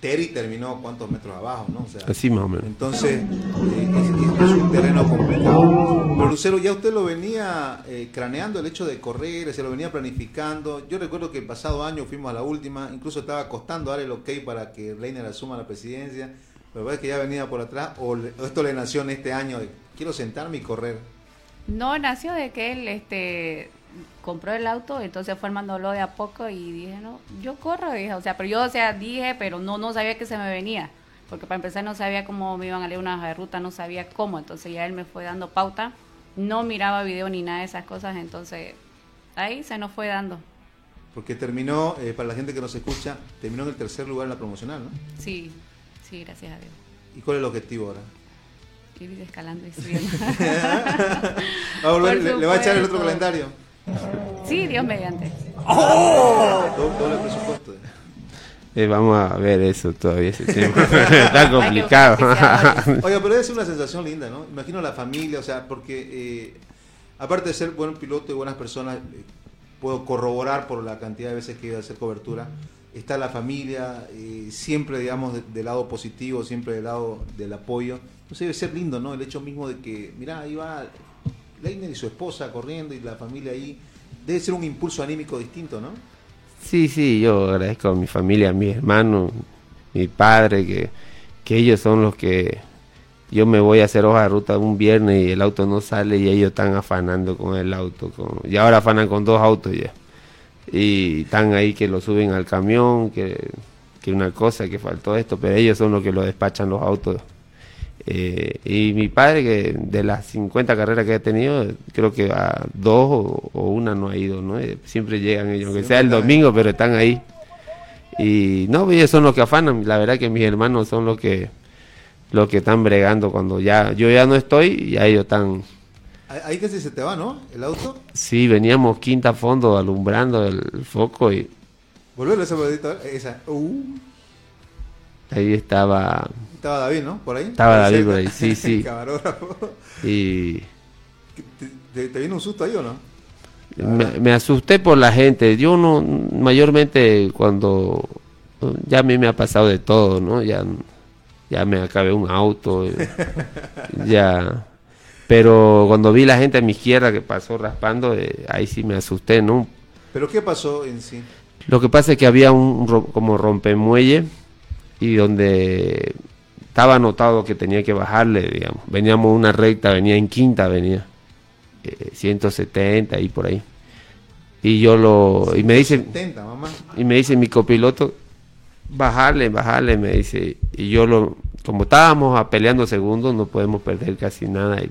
Terry terminó cuántos metros abajo, ¿no? O sea, Así más o menos. entonces, eh, es, es- es un terreno complicado. Pero Lucero, ya usted lo venía eh, craneando el hecho de correr, se lo venía planificando. Yo recuerdo que el pasado año fuimos a la última, incluso estaba costando dar el ok para que Reiner asuma la presidencia. Pero parece que ya venía por atrás, o, le- o esto le nació en este año de quiero sentarme y correr. No, nació de que él este compró el auto, entonces fue armándolo de a poco y dije, no, yo corro, dije, o sea, pero yo, o sea, dije, pero no, no sabía que se me venía, porque para empezar no sabía cómo me iban a leer una ruta, no sabía cómo, entonces ya él me fue dando pauta, no miraba video ni nada de esas cosas, entonces ahí se nos fue dando. Porque terminó, eh, para la gente que nos escucha, terminó en el tercer lugar en la promocional, ¿no? Sí, sí, gracias a Dios. ¿Y cuál es el objetivo ahora? Ir escalando y subiendo. ¿Va a volver- le, le va a echar el otro calendario? Sí, Dios mediante. Doble, doble presupuesto. Eh, vamos a ver eso todavía, ese. Está complicado. Oiga, pero debe ser una sensación linda, ¿no? Imagino la familia, o sea, porque eh, aparte de ser buen piloto y buenas personas, eh, puedo corroborar por la cantidad de veces que he ido a hacer cobertura, está la familia, eh, siempre, digamos, de- del lado positivo, siempre del lado del apoyo. Entonces debe ser lindo, ¿no? El hecho mismo de que, mira, ahí va Leiner y su esposa corriendo y la familia ahí. Debe ser un impulso anímico distinto, ¿no? Sí, sí, yo agradezco a mi familia, a mis hermanos, mi padre, que, que ellos son los que yo me voy a hacer hoja de ruta un viernes y el auto no sale y ellos están afanando con el auto. Y ahora afanan con dos autos ya. Y están ahí que lo suben al camión, que, que una cosa, que faltó esto, pero ellos son los que lo despachan los autos. Eh, y mi padre, que de las 50 carreras que ha tenido, creo que a dos o, o una no ha ido, ¿no? Eh, Siempre llegan ellos, aunque sea el domingo, pero están ahí. Y no, ellos son los que afanan. La verdad que mis hermanos son los que los que están bregando cuando ya yo ya no estoy y ya ellos están. Ahí- casi se te va, ¿no? El auto. Sí, veníamos quinta a fondo alumbrando el foco y Volverlo ese bolito, esa. Uh, ahí estaba estaba David, ¿no? Por ahí. Estaba David cerca. por ahí, sí, sí. Camarógrafo. y ¿Te, te, te vino un susto ahí o no? me, me asusté por la gente. Yo no, mayormente cuando ya a mí me ha pasado de todo, ¿no? Ya, ya me acabé un auto, eh, ya. Pero cuando vi la gente a mi izquierda que pasó raspando, eh, ahí sí me asusté, ¿no? ¿Pero qué pasó en sí? Lo que pasa es que había un ro- como rompemuelle y donde estaba anotado que tenía que bajarle, digamos. Veníamos una recta, venía en quinta, venía eh, 170 y por ahí. Y yo lo y me dice 70, mamá. y me dice mi copiloto bajarle, bajarle, me dice y yo lo como estábamos a peleando segundos no podemos perder casi nada y,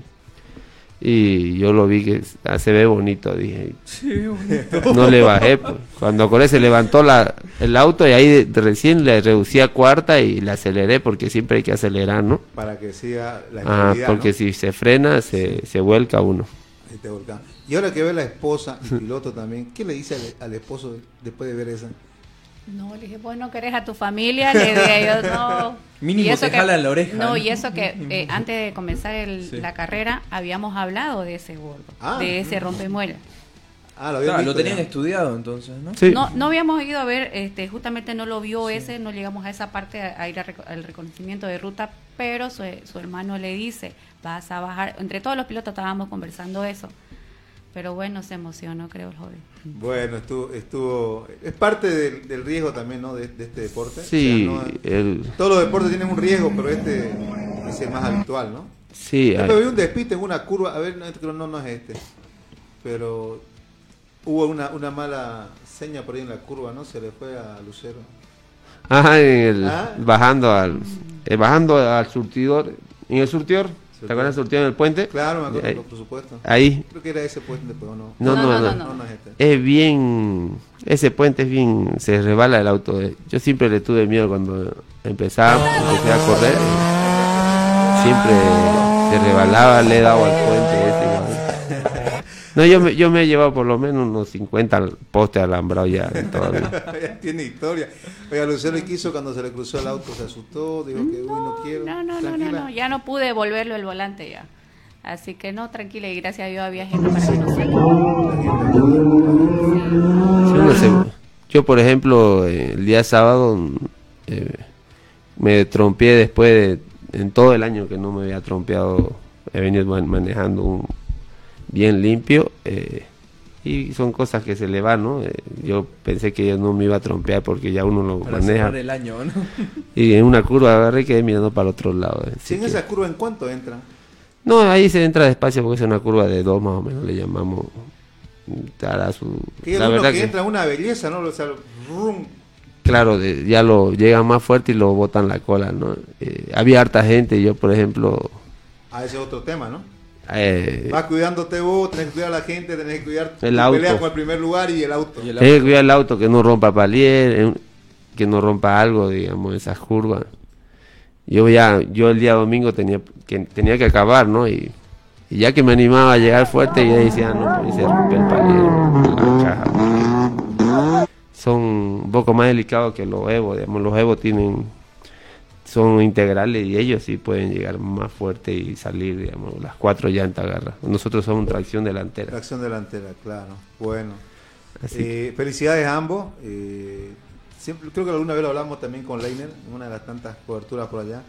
y yo lo vi que ah, se ve bonito, dije. Sí, bonito. No le bajé. pues. Cuando Coré se levantó la, el auto y ahí de- recién le reducí a cuarta y le aceleré porque siempre hay que acelerar, ¿no? Para que siga la estabilidad, porque ¿no? si se frena, se, se vuelca uno. Ahí te volcán. Y ahora que ve la esposa y piloto también, ¿qué le dice al, al esposo después de ver esa? No, le dije, vos no querés a tu familia, le dije yo, no. Mínimo Y eso te que- jala en la oreja, No, ¿no? y eso que eh, antes de comenzar el- Sí. la carrera habíamos hablado de ese gordo, Ah. de ese rompemuela. Ah, lo, Claro, lo tenían estudiado entonces, ¿no? No, no habíamos ido a ver, este, justamente no lo vio ese, no llegamos a esa parte a, a ir a al reconocimiento de ruta, pero su, su hermano le dice, vas a bajar, entre todos los pilotos estábamos conversando eso, pero bueno, se emocionó creo el joven. Bueno, estuvo, estuvo es parte del, del riesgo también, ¿no? De, de este deporte. Sí, O sea, no- el- todos los deportes tienen un riesgo, pero este es el más habitual, ¿no? Sí, Yo hay- vi un despiste en una curva, a ver, no, este creo no, no es este, pero hubo una, una mala seña por ahí en la curva, ¿no? Se le fue a Lucero. Ajá, en el- Ah. bajando al eh, bajando al surtidor, en el surtidor, ¿te acuerdas del surtidor en el puente? Claro, me acuerdo, Ahí- por supuesto. Ahí. Creo que era ese puente, pero no. No, no, no. no, no es este. Es bien, ese puente es bien, se resbala el auto. eh. Yo siempre le tuve miedo cuando empezaba, empecé a correr. eh, Siempre se rebalaba, le he dado al puente ese. No, yo me, yo me he llevado por lo menos unos 50 postes alambrados ya todavía. Ya tiene historia. Oiga, Lucero y quiso cuando se le cruzó el auto, se asustó, dijo que uy, no quiero. No, no, no, no, no, ya no pude devolverlo el volante ya. Así que no, tranquila y gracias a Dios había gente para que nos Sí, uno se- yo, por ejemplo, eh, el día sábado eh, me trompeé después de, en todo el año que no me había trompeado, he venido man- manejando un bien limpio eh, y son cosas que se le van, ¿no? Eh, yo pensé que yo no me iba a trompear porque ya uno lo Para maneja. el año, ¿no? Y en una curva agarré y quedé mirando para el otro lado. eh. Si en esa curva, ¿en cuánto entra? No, ahí se entra despacio porque es una curva de dos más o menos, le llamamos. Dará su, Que la verdad que, que- entra una belleza, ¿no? O sea, rum. claro, de- ya lo llegan más fuerte y lo botan la cola, ¿no? Eh, había harta gente, yo por ejemplo, Ah, ese es otro tema, ¿no? Eh, Vas cuidándote vos, tenés que cuidar a la gente, tenés que cuidar El tu auto. pelea con el primer lugar y el auto. Hay que cuidar el auto que no rompa palier, eh, que no rompa algo, digamos, esas curvas. Yo ya, yo el día domingo tenía que tenía que acabar, ¿no? Y, y ya que me animaba a llegar fuerte, ya decía, no, pues, se rompe el palier, la caja. Son un poco más delicados que los Evo, digamos, los Evo tienen son integrales y ellos sí pueden llegar más fuerte y salir, digamos, las cuatro llantas agarra. Nosotros somos tracción delantera. Tracción delantera, claro. Bueno. Así Eh, felicidades a ambos. Eh, siempre, creo que alguna vez lo hablamos también con Leiner, en una de las tantas coberturas por allá,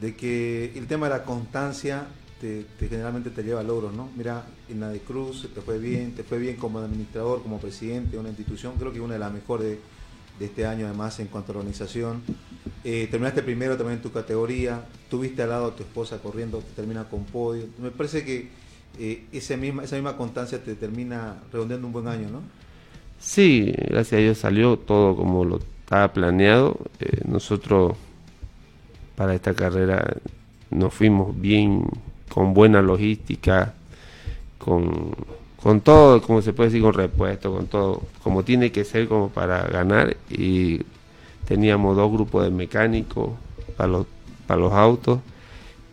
de que el tema de la constancia te, te- generalmente te lleva a logros, ¿no? Mira, en la de Cruz te fue bien, te fue bien como administrador, como presidente de una institución, creo que una de las mejores de, de este año además en cuanto a organización. Eh, terminaste primero también en tu categoría, tuviste al lado a tu esposa corriendo, termina con podio. Me parece que eh, esa, misma, esa misma constancia te termina redondeando un buen año, ¿no? Sí, gracias a Dios salió todo como lo estaba planeado. Eh, nosotros para esta carrera nos fuimos bien, con buena logística, con, con todo, como se puede decir, con repuesto, con todo, como tiene que ser como para ganar. Y teníamos dos grupos de mecánicos para los, para los autos.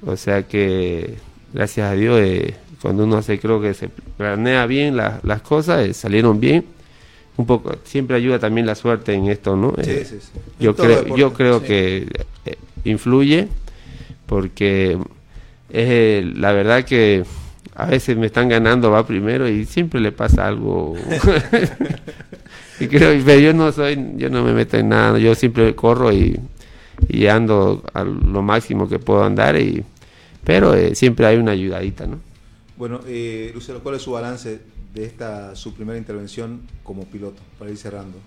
O sea que, gracias a Dios, eh, cuando uno hace, creo que se planea bien las- las cosas, eh, salieron bien un poco siempre ayuda también la suerte en esto no Sí, Eh, sí, sí. yo creo deporte, yo creo que eh, influye porque es la verdad que a veces me están ganando va primero y siempre le pasa algo y creo pero yo no soy yo no me meto en nada yo siempre corro y, y ando a lo máximo que puedo andar y pero eh, siempre hay una ayudadita no Bueno, eh, Lucero, ¿cuál es su balance de esta su primera intervención como piloto para ir cerrando?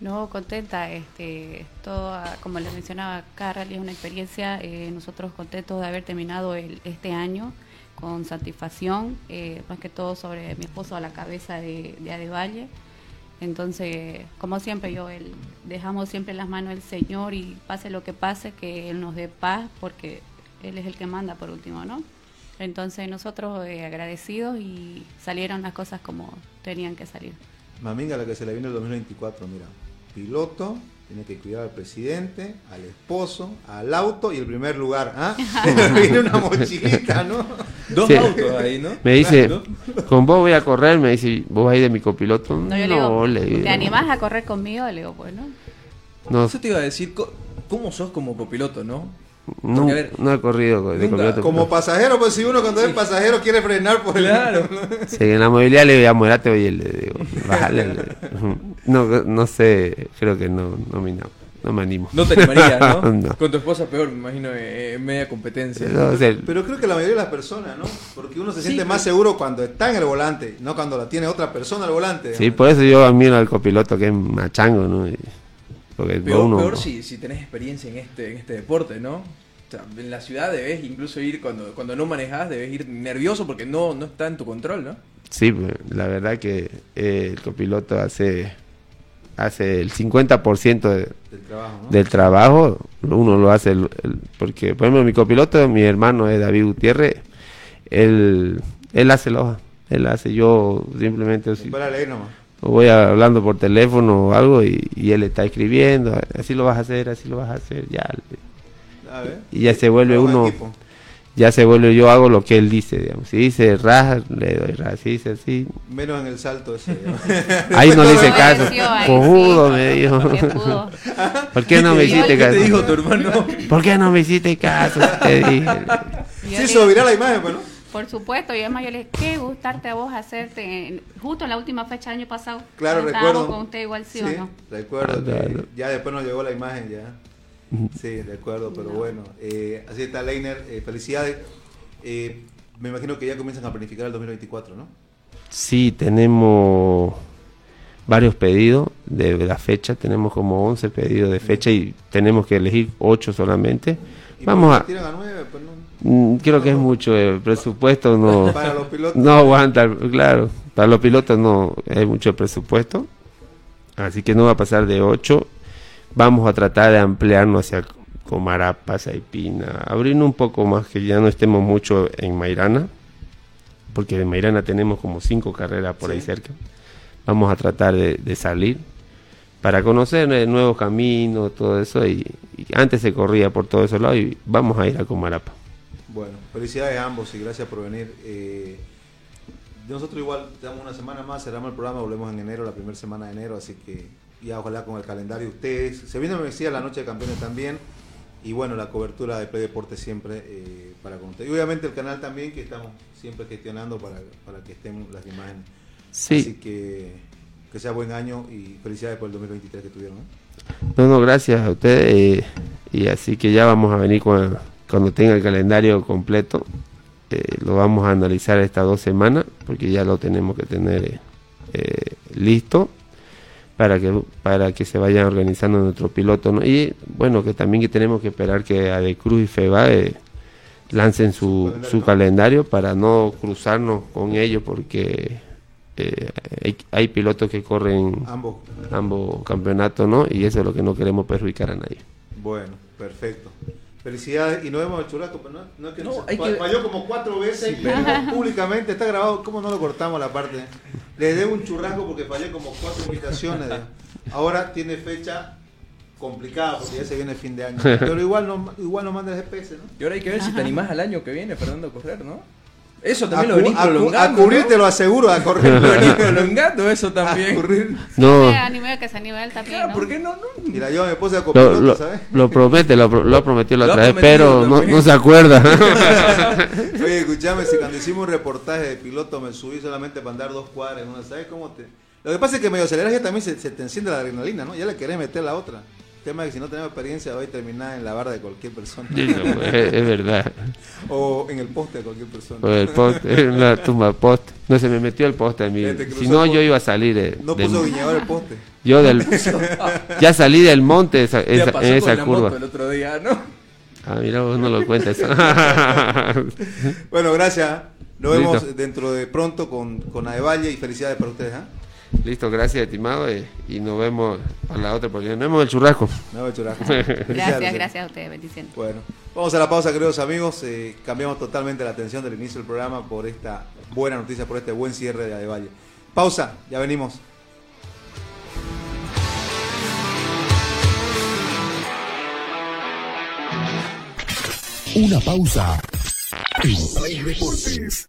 No, contenta. Este, todo, como les mencionaba, cada rally es una experiencia. eh, nosotros contentos de haber terminado el, este año con satisfacción, eh, más que todo sobre mi esposo a la cabeza de, de Adevalle. Entonces, como siempre, yo el, dejamos siempre en las manos del Señor y pase lo que pase, que Él nos dé paz, porque Él es el que manda por último, ¿no? Entonces, nosotros eh, agradecidos y salieron las cosas como tenían que salir. Maminga, la que se le viene el 2024, mira, piloto, tiene que cuidar al presidente, al esposo, al auto y el primer lugar, ¿ah? viene una mochilita, ¿no? Dos Sí. autos ahí, ¿no? Me dice, Claro. con vos voy a correr, me dice, vos vas a ir de mi copiloto. No, yo le digo, le digo, ¿te animás a correr conmigo? Le digo, bueno. no, Eso te iba a decir, ¿cómo sos como copiloto, no? No, ver, he corrido de nunca- copiloto. Como pasajero, pues si uno cuando es pasajero quiere frenar por el... Claro. Sí, en la movilidad le digo, muérate, oye, le digo, bájale. le- no, no sé, creo que no, no me, no, no me animo. No te animarías, ¿no? No. Con tu esposa peor, me imagino, eh, en media competencia. No, o sea, Pero creo que la mayoría de las personas, ¿no? Porque uno se Sí, siente pero- más seguro cuando está en el volante, no cuando la tiene otra persona al volante. sí, por eso yo admiro al copiloto que es machango, ¿no? Y- Porque Peor, uno, peor si, si tenés experiencia en este, en este deporte, ¿no? O sea, en la ciudad debes incluso ir, cuando, cuando no manejás, debes ir nervioso porque no, no está en tu control, ¿no? Sí, pues, la verdad que eh, el copiloto hace hace el 50% de- Del trabajo, ¿no? del trabajo, uno lo hace, el- el- porque por ejemplo mi copiloto, mi hermano es David Gutiérrez, él, él hace la hoja, él hace, yo simplemente si- Para leer nomás. Voy hablando por teléfono o algo y, y él está escribiendo, así lo vas a hacer, así lo vas a hacer, ya. A ver. Y ya se vuelve uno, equipo. ya se vuelve, yo hago lo que él dice, digamos. Si dice raja, le doy raja, si dice así, Menos en el salto ese. Ahí no le hice caso. Cojudo sí. me dijo. ¿Por qué no me ¿Qué te- hiciste qué te caso? dijo tu hermano? ¿Por qué no me hiciste caso? Te dije. Sí, la imagen, pues, ¿no? Por supuesto, y además yo le dije, qué gustarte a vos hacerte, en- justo en la última fecha del año pasado. Claro, recuerdo. con usted igual, ¿sí, o no? recuerdo Ah, que ya después nos llegó la imagen ya. Sí, de acuerdo, pero bueno. eh, así está Leiner, eh, felicidades. Eh, me imagino que ya comienzan a planificar el 2024, ¿no? Sí, tenemos varios pedidos de la fecha. Tenemos como 11 pedidos de fecha y tenemos que elegir 8 solamente. Y Vamos a... pues no. Mm, Creo que es mucho, el presupuesto no, Para los pilotos. no aguanta, claro, para los pilotos no hay mucho presupuesto, así que no va a pasar de 8, vamos a tratar de ampliarnos hacia Comarapa, Saipina, abrir un poco más, que ya no estemos mucho en Mairana, porque de Mairana tenemos como cinco carreras por ahí cerca. Vamos a tratar de, de salir para conocer eh, nuevos caminos, todo eso, y, y antes se corría por todos esos lados y vamos a ir a Comarapa. Bueno, felicidades a ambos y gracias por venir. Eh, nosotros igual damos una semana más, cerramos el programa, volvemos en enero, la primera semana de enero, así que ya ojalá con el calendario de ustedes. Se viene, me decía, la noche de campeones también. Y bueno, la cobertura de Play Deporte siempre eh, para con ustedes. Y obviamente el canal también que estamos siempre gestionando para, para que estén las imágenes. Sí. Así que que sea buen año y felicidades por el 2023 que tuvieron. ¿eh? No, no, gracias a ustedes. eh, y así que ya vamos a venir cuando, cuando tenga el calendario completo. eh, lo vamos a analizar estas dos semanas porque ya lo tenemos que tener eh, eh, listo para que para que se vayan organizando nuestros pilotos ¿no? y bueno que también que tenemos que esperar que Adecruz y FEBA eh, lancen su, su calendario para no cruzarnos con ellos porque eh, hay, hay pilotos que corren Ambos. ambos campeonatos no y eso es lo que no queremos perjudicar a nadie Bueno, perfecto. Felicidades y nos vemos el churrasco, pero no, no es que, No, se- hay que- falló como cuatro veces Sí, pero- públicamente, está grabado, ¿cómo no lo cortamos la parte? Le debo un churrasco porque fallé como cuatro invitaciones. Ahora tiene fecha complicada porque ya se viene el fin de año. Pero igual no, igual no manda el GPS, ¿no? Y ahora hay que ver si te animás al año que viene, Fernando, a correr, ¿no? Eso también A lo venís a prolongando. a cubrirte lo aseguro, a correr. Lo venís prolongando eso también. No. Sí, anime a que se anime él también, ¿no? ¿Por qué no? Mira, yo me puse a lo, lo, ¿sabes? lo promete lo, lo ha prometido la otra vez pero no, no se acuerda Oye, escuchame, si cuando hicimos un reportaje de piloto me subí solamente para andar dos cuadras en una, ¿sabes cómo te...? Lo que pasa es que medio aceleras ya también se, se te enciende la adrenalina, ¿no? Ya le querés meter la otra. El tema es que si no tenemos experiencia va a terminar en la barra de cualquier persona. Sí, no, pues, es- es verdad. O en el poste de cualquier persona. O el poste, en la tumba poste. No se me metió el poste a mí. Eh, Si no, yo iba a salir de, No puso guiñador el poste. Yo del, ya salí del monte esa- Ya esa- pasó en con esa la curva. moto el otro día, ¿no? Ah, mira, vos no lo cuentas. Bueno, gracias. Nos Listo. vemos dentro de pronto con, con Adevalle y felicidades para ustedes. ¿ah? Listo, gracias, estimado. eh, y nos vemos a la otra oportunidad. Nos vemos el churrasco. No, el churrasco. Gracias, gracias a ustedes, bendiciones. Bueno, vamos a la pausa, queridos amigos. Eh, cambiamos totalmente la atención del inicio del programa por esta buena noticia, por este buen cierre de Adevalle. Pausa, ya venimos. Una pausa. En Play Deportes.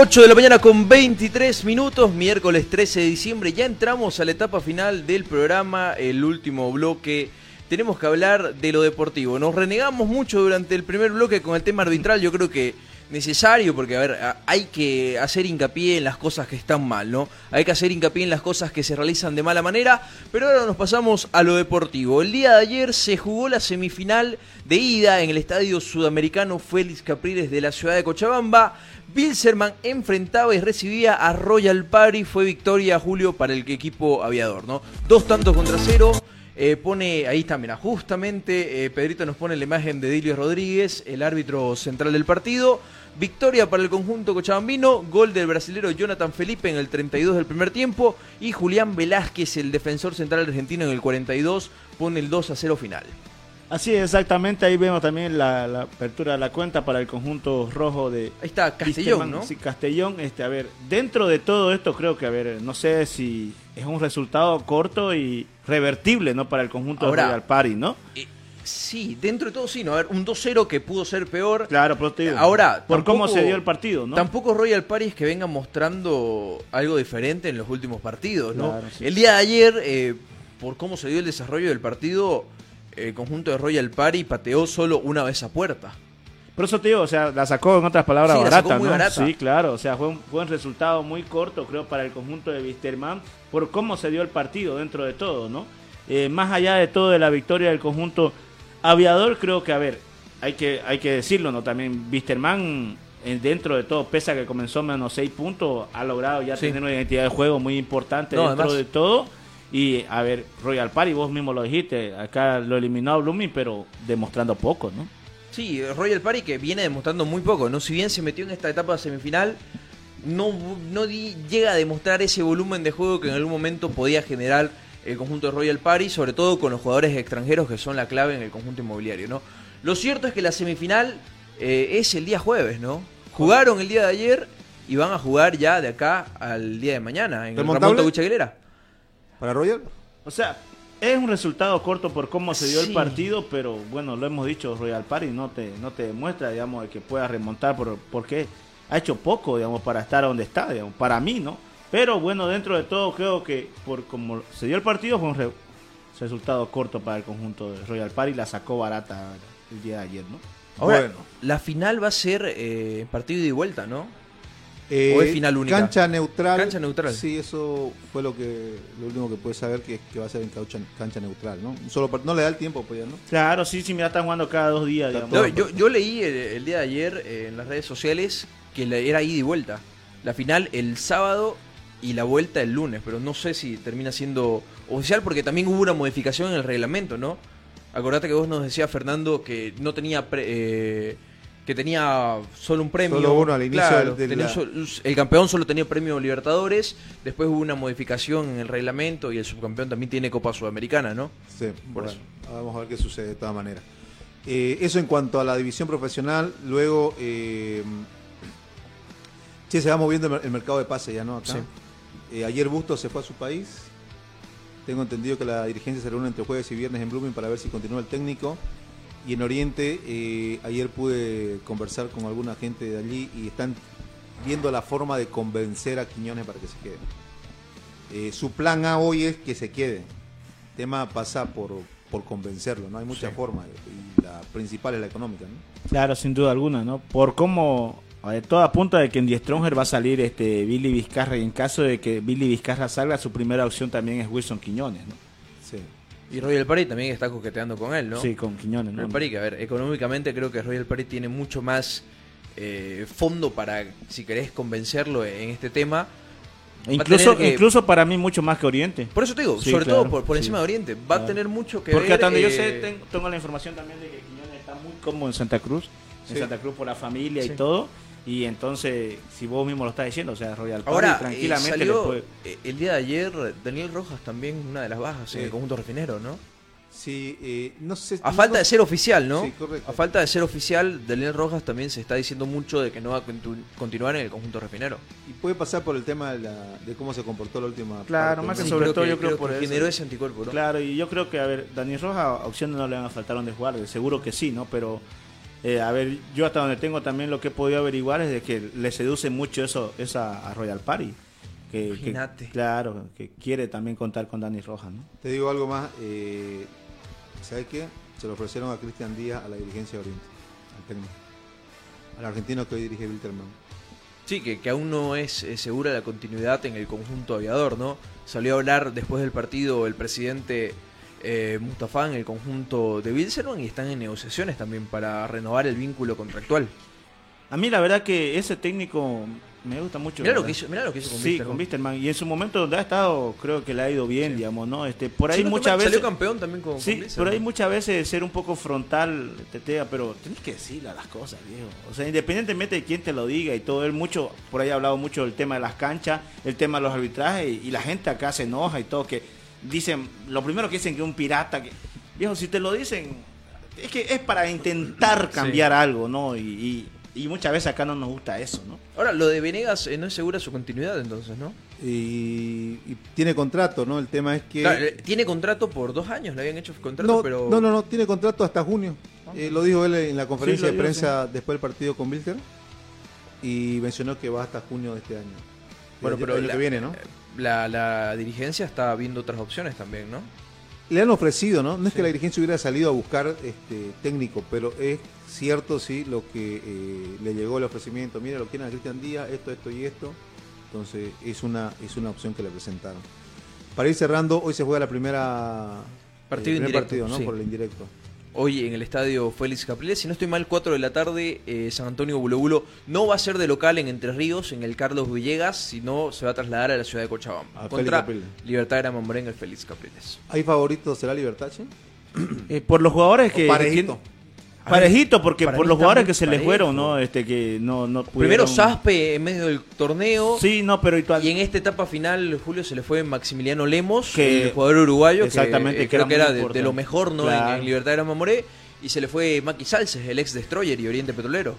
Ocho de la mañana con 23 minutos, miércoles 13 de diciembre. Ya entramos a la etapa final del programa, el último bloque. Tenemos que hablar de lo deportivo. Nos renegamos mucho durante el primer bloque con el tema arbitral. Yo creo que necesario, porque a ver, hay que hacer hincapié en las cosas que están mal, ¿no? Hay que hacer hincapié en las cosas que se realizan de mala manera, pero ahora nos pasamos a lo deportivo. El día de ayer se jugó la semifinal de ida en el estadio sudamericano Félix Capriles de la ciudad de Cochabamba. Bilzerman enfrentaba y recibía a Royal Party, fue victoria Julio para el equipo aviador, ¿no? Dos tantos contra cero. Eh, pone, ahí está, mira, justamente eh, Pedrito nos pone la imagen de Dilio Rodríguez, el árbitro central del partido. Victoria para el conjunto cochabambino, gol del brasilero Jonathan Felipe en el 32 del primer tiempo y Julián Velázquez, el defensor central argentino en el 42, pone el 2 a 0 final. Así exactamente, ahí vemos también la, la apertura de la cuenta para el conjunto rojo de... Ahí está Castellón. ¿no? Sí, Castellón, este, a ver, dentro de todo esto creo que, a ver, no sé si es un resultado corto y revertible, ¿no? Para el conjunto Ahora, de Royal Party, ¿no? Sí, dentro de todo sí, ¿no? A ver, un 2-0 que pudo ser peor. Claro, pero te digo, Ahora, por cómo se dio el partido, ¿no? Tampoco Royal Paris que venga mostrando algo diferente en los últimos partidos, ¿no? Claro, sí. El día de ayer, eh, por cómo se dio el desarrollo del partido, el conjunto de Royal Party pateó solo una vez a puerta. Por eso te digo, o sea, la sacó en otras palabras Sí, la barata, sacó muy ¿no? barata. Sí, claro, o sea, fue un, fue un resultado muy corto, creo, para el conjunto de Wisterman, por cómo se dio el partido dentro de todo, ¿no? Eh, más allá de todo de la victoria del conjunto aviador, creo que, a ver, hay que, hay que decirlo, ¿no? También Wisterman, eh, dentro de todo, pese a que comenzó menos seis puntos, ha logrado ya Sí. tener una identidad de juego muy importante No, dentro además- de todo. Y, a ver, Royal Party, vos mismo lo dijiste, acá lo eliminó a Blooming, pero demostrando poco, ¿no? Sí, Royal Party que viene demostrando muy poco, ¿no? Si bien se metió en esta etapa semifinal, no, no di- llega a demostrar ese volumen de juego que en algún momento podía generar el conjunto de Royal Party, sobre todo con los jugadores extranjeros que son la clave en el conjunto inmobiliario, ¿no? Lo cierto es que la semifinal eh, es el día jueves, ¿no? Jugaron el día de ayer y van a jugar ya de acá al día de mañana en el. Ramón. ¿Para Royal? O sea, es un resultado corto por cómo se dio Sí. el partido, pero bueno, lo hemos dicho, Royal Party no te, no te demuestra, digamos, de que pueda remontar por, porque ha hecho poco, digamos, para estar donde está, digamos, para mí, ¿no? Pero bueno, dentro de todo creo que por como se dio el partido fue un re- resultado corto para el conjunto de Royal Party, la sacó barata el día de ayer, ¿no? Ahora, la final va a ser eh, partido de vuelta, ¿no? Eh, ¿O es final única? Cancha neutral. Cancha neutral. Sí, eso fue lo que lo último que puedes saber que, que va a ser en cancha, cancha neutral, ¿no? Un Solo no le da el tiempo, pues ya, ¿no? Claro, sí, sí, mira, están jugando cada dos días, digamos. No, yo, yo leí el, el día de ayer eh, en las redes sociales que la- era ida y vuelta. La final el sábado y la vuelta el lunes, pero no sé si termina siendo oficial porque también hubo una modificación en el reglamento, ¿no? Acordate que vos nos decías, Fernando, que no tenía pre- eh, que tenía solo un premio. Solo uno al inicio Claro, del- la- el campeón solo tenía premio Libertadores, después hubo una modificación en el reglamento y el subcampeón también tiene Copa Sudamericana, ¿no? Sí, Por bueno, eso. vamos a ver qué sucede de todas maneras. Eh, eso en cuanto a la división profesional. Luego, eh, che, se va moviendo el, mer- el mercado de pase ya, ¿no? Acá. Sí. Eh, ayer Bustos se fue a su país. Tengo entendido que la dirigencia se reúne entre jueves y viernes en Blooming para ver si continúa el técnico. Y en Oriente, eh, ayer pude conversar con alguna gente de allí y están viendo la forma de convencer a Quiñones para que se quede. Eh, su plan A hoy es que se quede. El tema pasa por, por convencerlo, ¿no? Hay muchas formas y la principal es la económica, ¿no? Claro, sin duda alguna, ¿no? Por cómo a ver, todo apunta de que en Die Stronger va a salir este Billy Vizcarra y en caso de que Billy Vizcarra salga, su primera opción también es Wilson Quiñones, ¿no? Y Royal Party también está coqueteando con él, ¿no? Sí, con Quiñones, ¿no? Royal Party, que a ver, económicamente creo que Royal Party tiene mucho más eh, fondo para, si querés convencerlo en este tema. Incluso, que- incluso para mí mucho más que Oriente. Por eso te digo, Sí, sobre claro, todo por, por sí. encima de Oriente. Va Claro. a tener mucho que Porque ver. hasta donde yo eh, sé, ten- tengo la información también de que Quiñones está muy cómodo en Santa Cruz. En Sí. Santa Cruz por la familia y todo. Y entonces, si vos mismo lo estás diciendo, o sea, Royal Party Ahora, tranquilamente eh, le salió, puede... eh, el día de ayer Daniel Rojas también una de las bajas en el conjunto refinero, ¿no? Sí, eh, no sé. A no- falta de ser oficial, ¿no? Sí, correcto. A falta de ser oficial, Daniel Rojas también se está diciendo mucho de que no va a continuar en el conjunto refinero. Y puede pasar por el tema de, la- de cómo se comportó la última Claro, parte, más que ¿no? sobre todo que- yo creo, creo por que generó ese anticuerpo, ¿no? Claro, y yo creo que, a ver, Daniel Rojas, opciones no le van a faltar donde jugar, seguro que sí, ¿no? Pero, eh, a ver, yo hasta donde tengo también lo que he podido averiguar es de que le seduce mucho eso esa a Royal Party. Que, que- claro, que quiere también contar con Dani Rojas, ¿no? Te digo algo más. Eh, ¿Sabes qué? Se lo ofrecieron a Cristian Díaz a la dirigencia de Oriente, al técnico. al argentino que hoy dirige Wilterman. Sí, que, que aún no es segura la continuidad en el conjunto aviador, ¿no? Salió a hablar después del partido el presidente eh, Mustafa en el conjunto de Wilserman y están en negociaciones también para renovar el vínculo contractual. A mí la verdad que ese técnico me gusta mucho. Mirá lo que hizo- mirá lo que hizo con Sí, con. Y en su momento donde ha estado, creo que le ha ido bien, digamos, ¿no? Este, por ahí Sí, no, muchas salió veces... campeón también con- Sí, con por ahí muchas veces ser un poco frontal, tetea, pero tenés que decirle a las cosas, viejo. O sea, independientemente de quién te lo diga y todo, él mucho, por ahí ha hablado mucho del tema de las canchas, el tema de los arbitrajes, y, y la gente acá se enoja y todo, que dicen, lo primero que dicen que un pirata, que, viejo, si te lo dicen, es que es para intentar cambiar algo, ¿no? Y, y- y muchas veces acá no nos gusta eso, ¿no? Ahora, lo de Venegas eh, no es segura su continuidad entonces, ¿no? Y, y tiene contrato, ¿no? El tema es que... Claro, eh, tiene contrato por dos años, le habían hecho contrato, no, pero... no, no, no, tiene contrato hasta junio. Eh, lo dijo él en la conferencia Sí, lo de prensa después del partido con Wilter y mencionó que va hasta junio de este año. Bueno, El pero año la, que viene, ¿no? La, la dirigencia está viendo otras opciones también, ¿no? Le han ofrecido, ¿no? No es que la dirigencia hubiera salido a buscar este técnico, pero es cierto, sí, lo que eh, le llegó el ofrecimiento. Mira, lo quieren a Cristian Díaz, esto, esto y esto. Entonces, es una, es una opción que le presentaron. Para ir cerrando, hoy se juega la primera Partido indirecto, partido, ¿no? sí. Por el indirecto. Hoy en el estadio Félix Capriles, si no estoy mal, 4 de la tarde, eh, San Antonio Bulo Bulo no va a ser de local en Entre Ríos, en el Carlos Villegas, sino se va a trasladar a la ciudad de Cochabamba. A contra. Libertad de Mamoré en el Félix Capriles. ¿Hay favorito? ¿Será Libertad? Eh, por los jugadores que... Parejito. que- parejito, porque Para por los jugadores que se les fueron, ¿no? Este, que no, no Primero Saspe en medio del torneo. Sí, no, pero Y en esta etapa final, Julio, se le fue Maximiliano Lemos, Que- el jugador uruguayo, Exactamente, que, que creo era que era de, lo mejor ¿no? En- Claro. en, Libertad de Mamoré. Y se le fue Maki Salces, el ex Destroyer y Oriente Petrolero.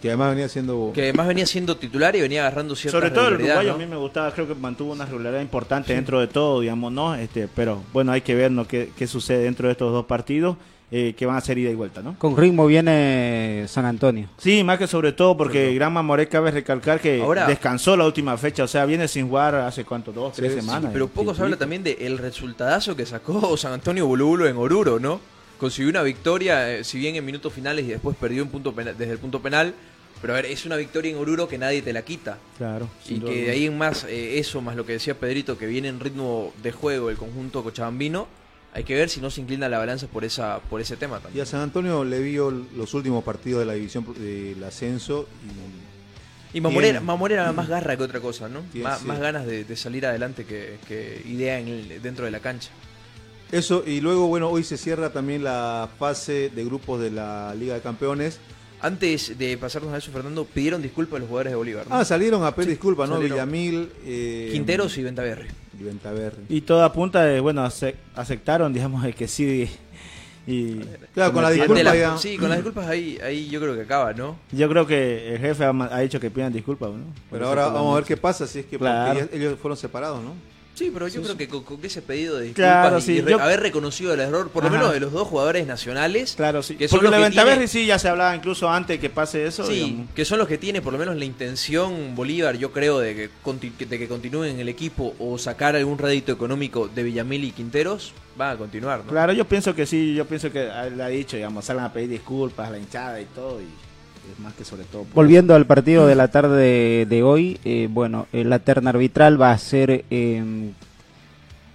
Que además venía siendo... Que además venía siendo titular y venía agarrando cierta Sobre todo el uruguayo ¿no? a mí me gustaba, creo que mantuvo una regularidad importante dentro de todo, digamos, ¿no? Este, pero bueno, hay que ver ¿no? qué, qué sucede dentro de estos dos partidos, eh, que van a ser ida y vuelta, ¿no? Con ritmo viene San Antonio. Sí, más que sobre todo porque Gran Mamoré cabe recalcar que Ahora- descansó la última fecha, o sea, viene sin jugar hace cuánto, dos, tres Sí, semanas. pero poco se habla también del resultadazo que sacó San Antonio Bulubulo en Oruro, ¿no? Consiguió una victoria, eh, si bien en minutos finales y después perdió en punto pena- desde el punto penal. Pero a ver, es una victoria en Oruro que nadie te la quita. Claro. Y que de ahí en más, eh, eso más lo que decía Pedrito, que viene en ritmo de juego el conjunto cochabambino, hay que ver si no se inclina la balanza por esa por ese tema Y también. a San Antonio le vio los últimos partidos de la división del ascenso y... Y Mamorera, Mamorera era más garra que otra cosa, ¿no? Tiene- Más, sí. más ganas de, de salir adelante que, que idea en el- dentro de la cancha. Eso, y luego, bueno, hoy se cierra también la fase de grupos de la Liga de Campeones. Antes de pasarnos a eso, Fernando, pidieron disculpas a los jugadores de Bolívar. ¿no? Ah, salieron a pedir Sí, disculpas, ¿no? salieron. Villamil, eh, Quinteros y Ventaverri. Y Ventaverri. Y toda apunta de, bueno, ace- aceptaron, digamos, el que sí. Y, Claro, con la ya. Sí, con las disculpas ahí, ahí yo creo que acaba, ¿no? Yo creo que el jefe ha, dicho que pidan disculpas, ¿no? Por Pero ahora vamos a ver qué pasa, si es que Claro. ellos fueron separados, ¿no? Sí, pero yo creo que con, con ese pedido de disculpas Claro, y sí, re- yo- haber reconocido el error, por lo Ajá. menos de los dos jugadores nacionales, Claro, sí. que son Porque los la Ventaverri tiene- sí ya se hablaba incluso antes que pase eso. Sí, digamos. que son los que tiene por lo menos la intención Bolívar, yo creo, de que, de que continúen en el equipo o sacar algún rédito económico de Villamil y Quinteros, va a continuar, ¿no? Claro, yo pienso que sí, yo pienso que le ha dicho, digamos, salgan a pedir disculpas a la hinchada y todo, y más que sobre todo. por Volviendo al partido de la tarde de, hoy, eh, bueno, eh, la terna arbitral va a ser, eh,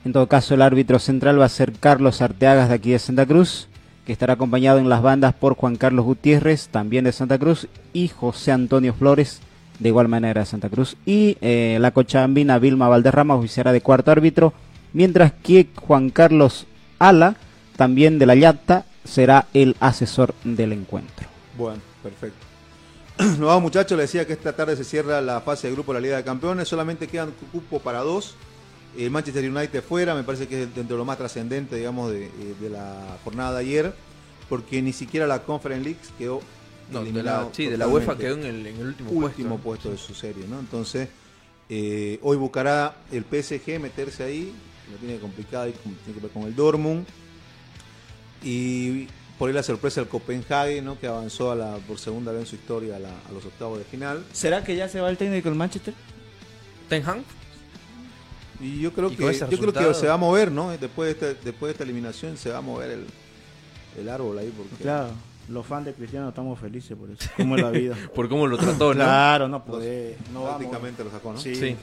en todo caso el árbitro central va a ser Carlos Arteagas de aquí de Santa Cruz, que estará acompañado en las bandas por Juan Carlos Gutiérrez, también de Santa Cruz, y José Antonio Flores, de igual manera de Santa Cruz. Y eh, la cochabambina Vilma Valderrama oficiará de cuarto árbitro, mientras que Juan Carlos Ala, también de la Yacta, será el asesor del encuentro. Bueno, perfecto. Nos vamos muchachos, le decía que esta tarde se cierra la fase de grupo de la Liga de Campeones, solamente quedan cupo para dos. El Manchester United fuera, me parece que es dentro de lo más trascendente, digamos, de, eh, de la jornada de ayer, porque ni siquiera la Conference League quedó No, de eliminado la, sí, de la. UEFA quedó en el, en el último, último puesto. puesto de su serie, ¿no? Entonces, eh, hoy buscará el PSG meterse ahí, lo tiene complicado, tiene que ver con el Dortmund. Y por ahí la sorpresa del Copenhague, ¿no? Que avanzó por segunda vez en su historia a, los octavos de final. ¿Será que ya se va el técnico del Manchester? ¿Ten Hag? Y yo creo que yo creo que se va a mover, ¿no? Después de esta, después de esta eliminación se va a mover el, el árbol ahí porque claro. Los fans de Cristiano estamos felices por eso, como es la vida. por cómo lo trató, ¿no? Claro, no puede. No prácticamente lo sacó, ¿no? Sí,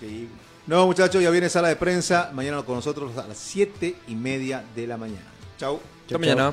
No, muchachos, ya viene sala de prensa. Mañana con nosotros a las siete y media de la mañana. Chau. Hasta mañana.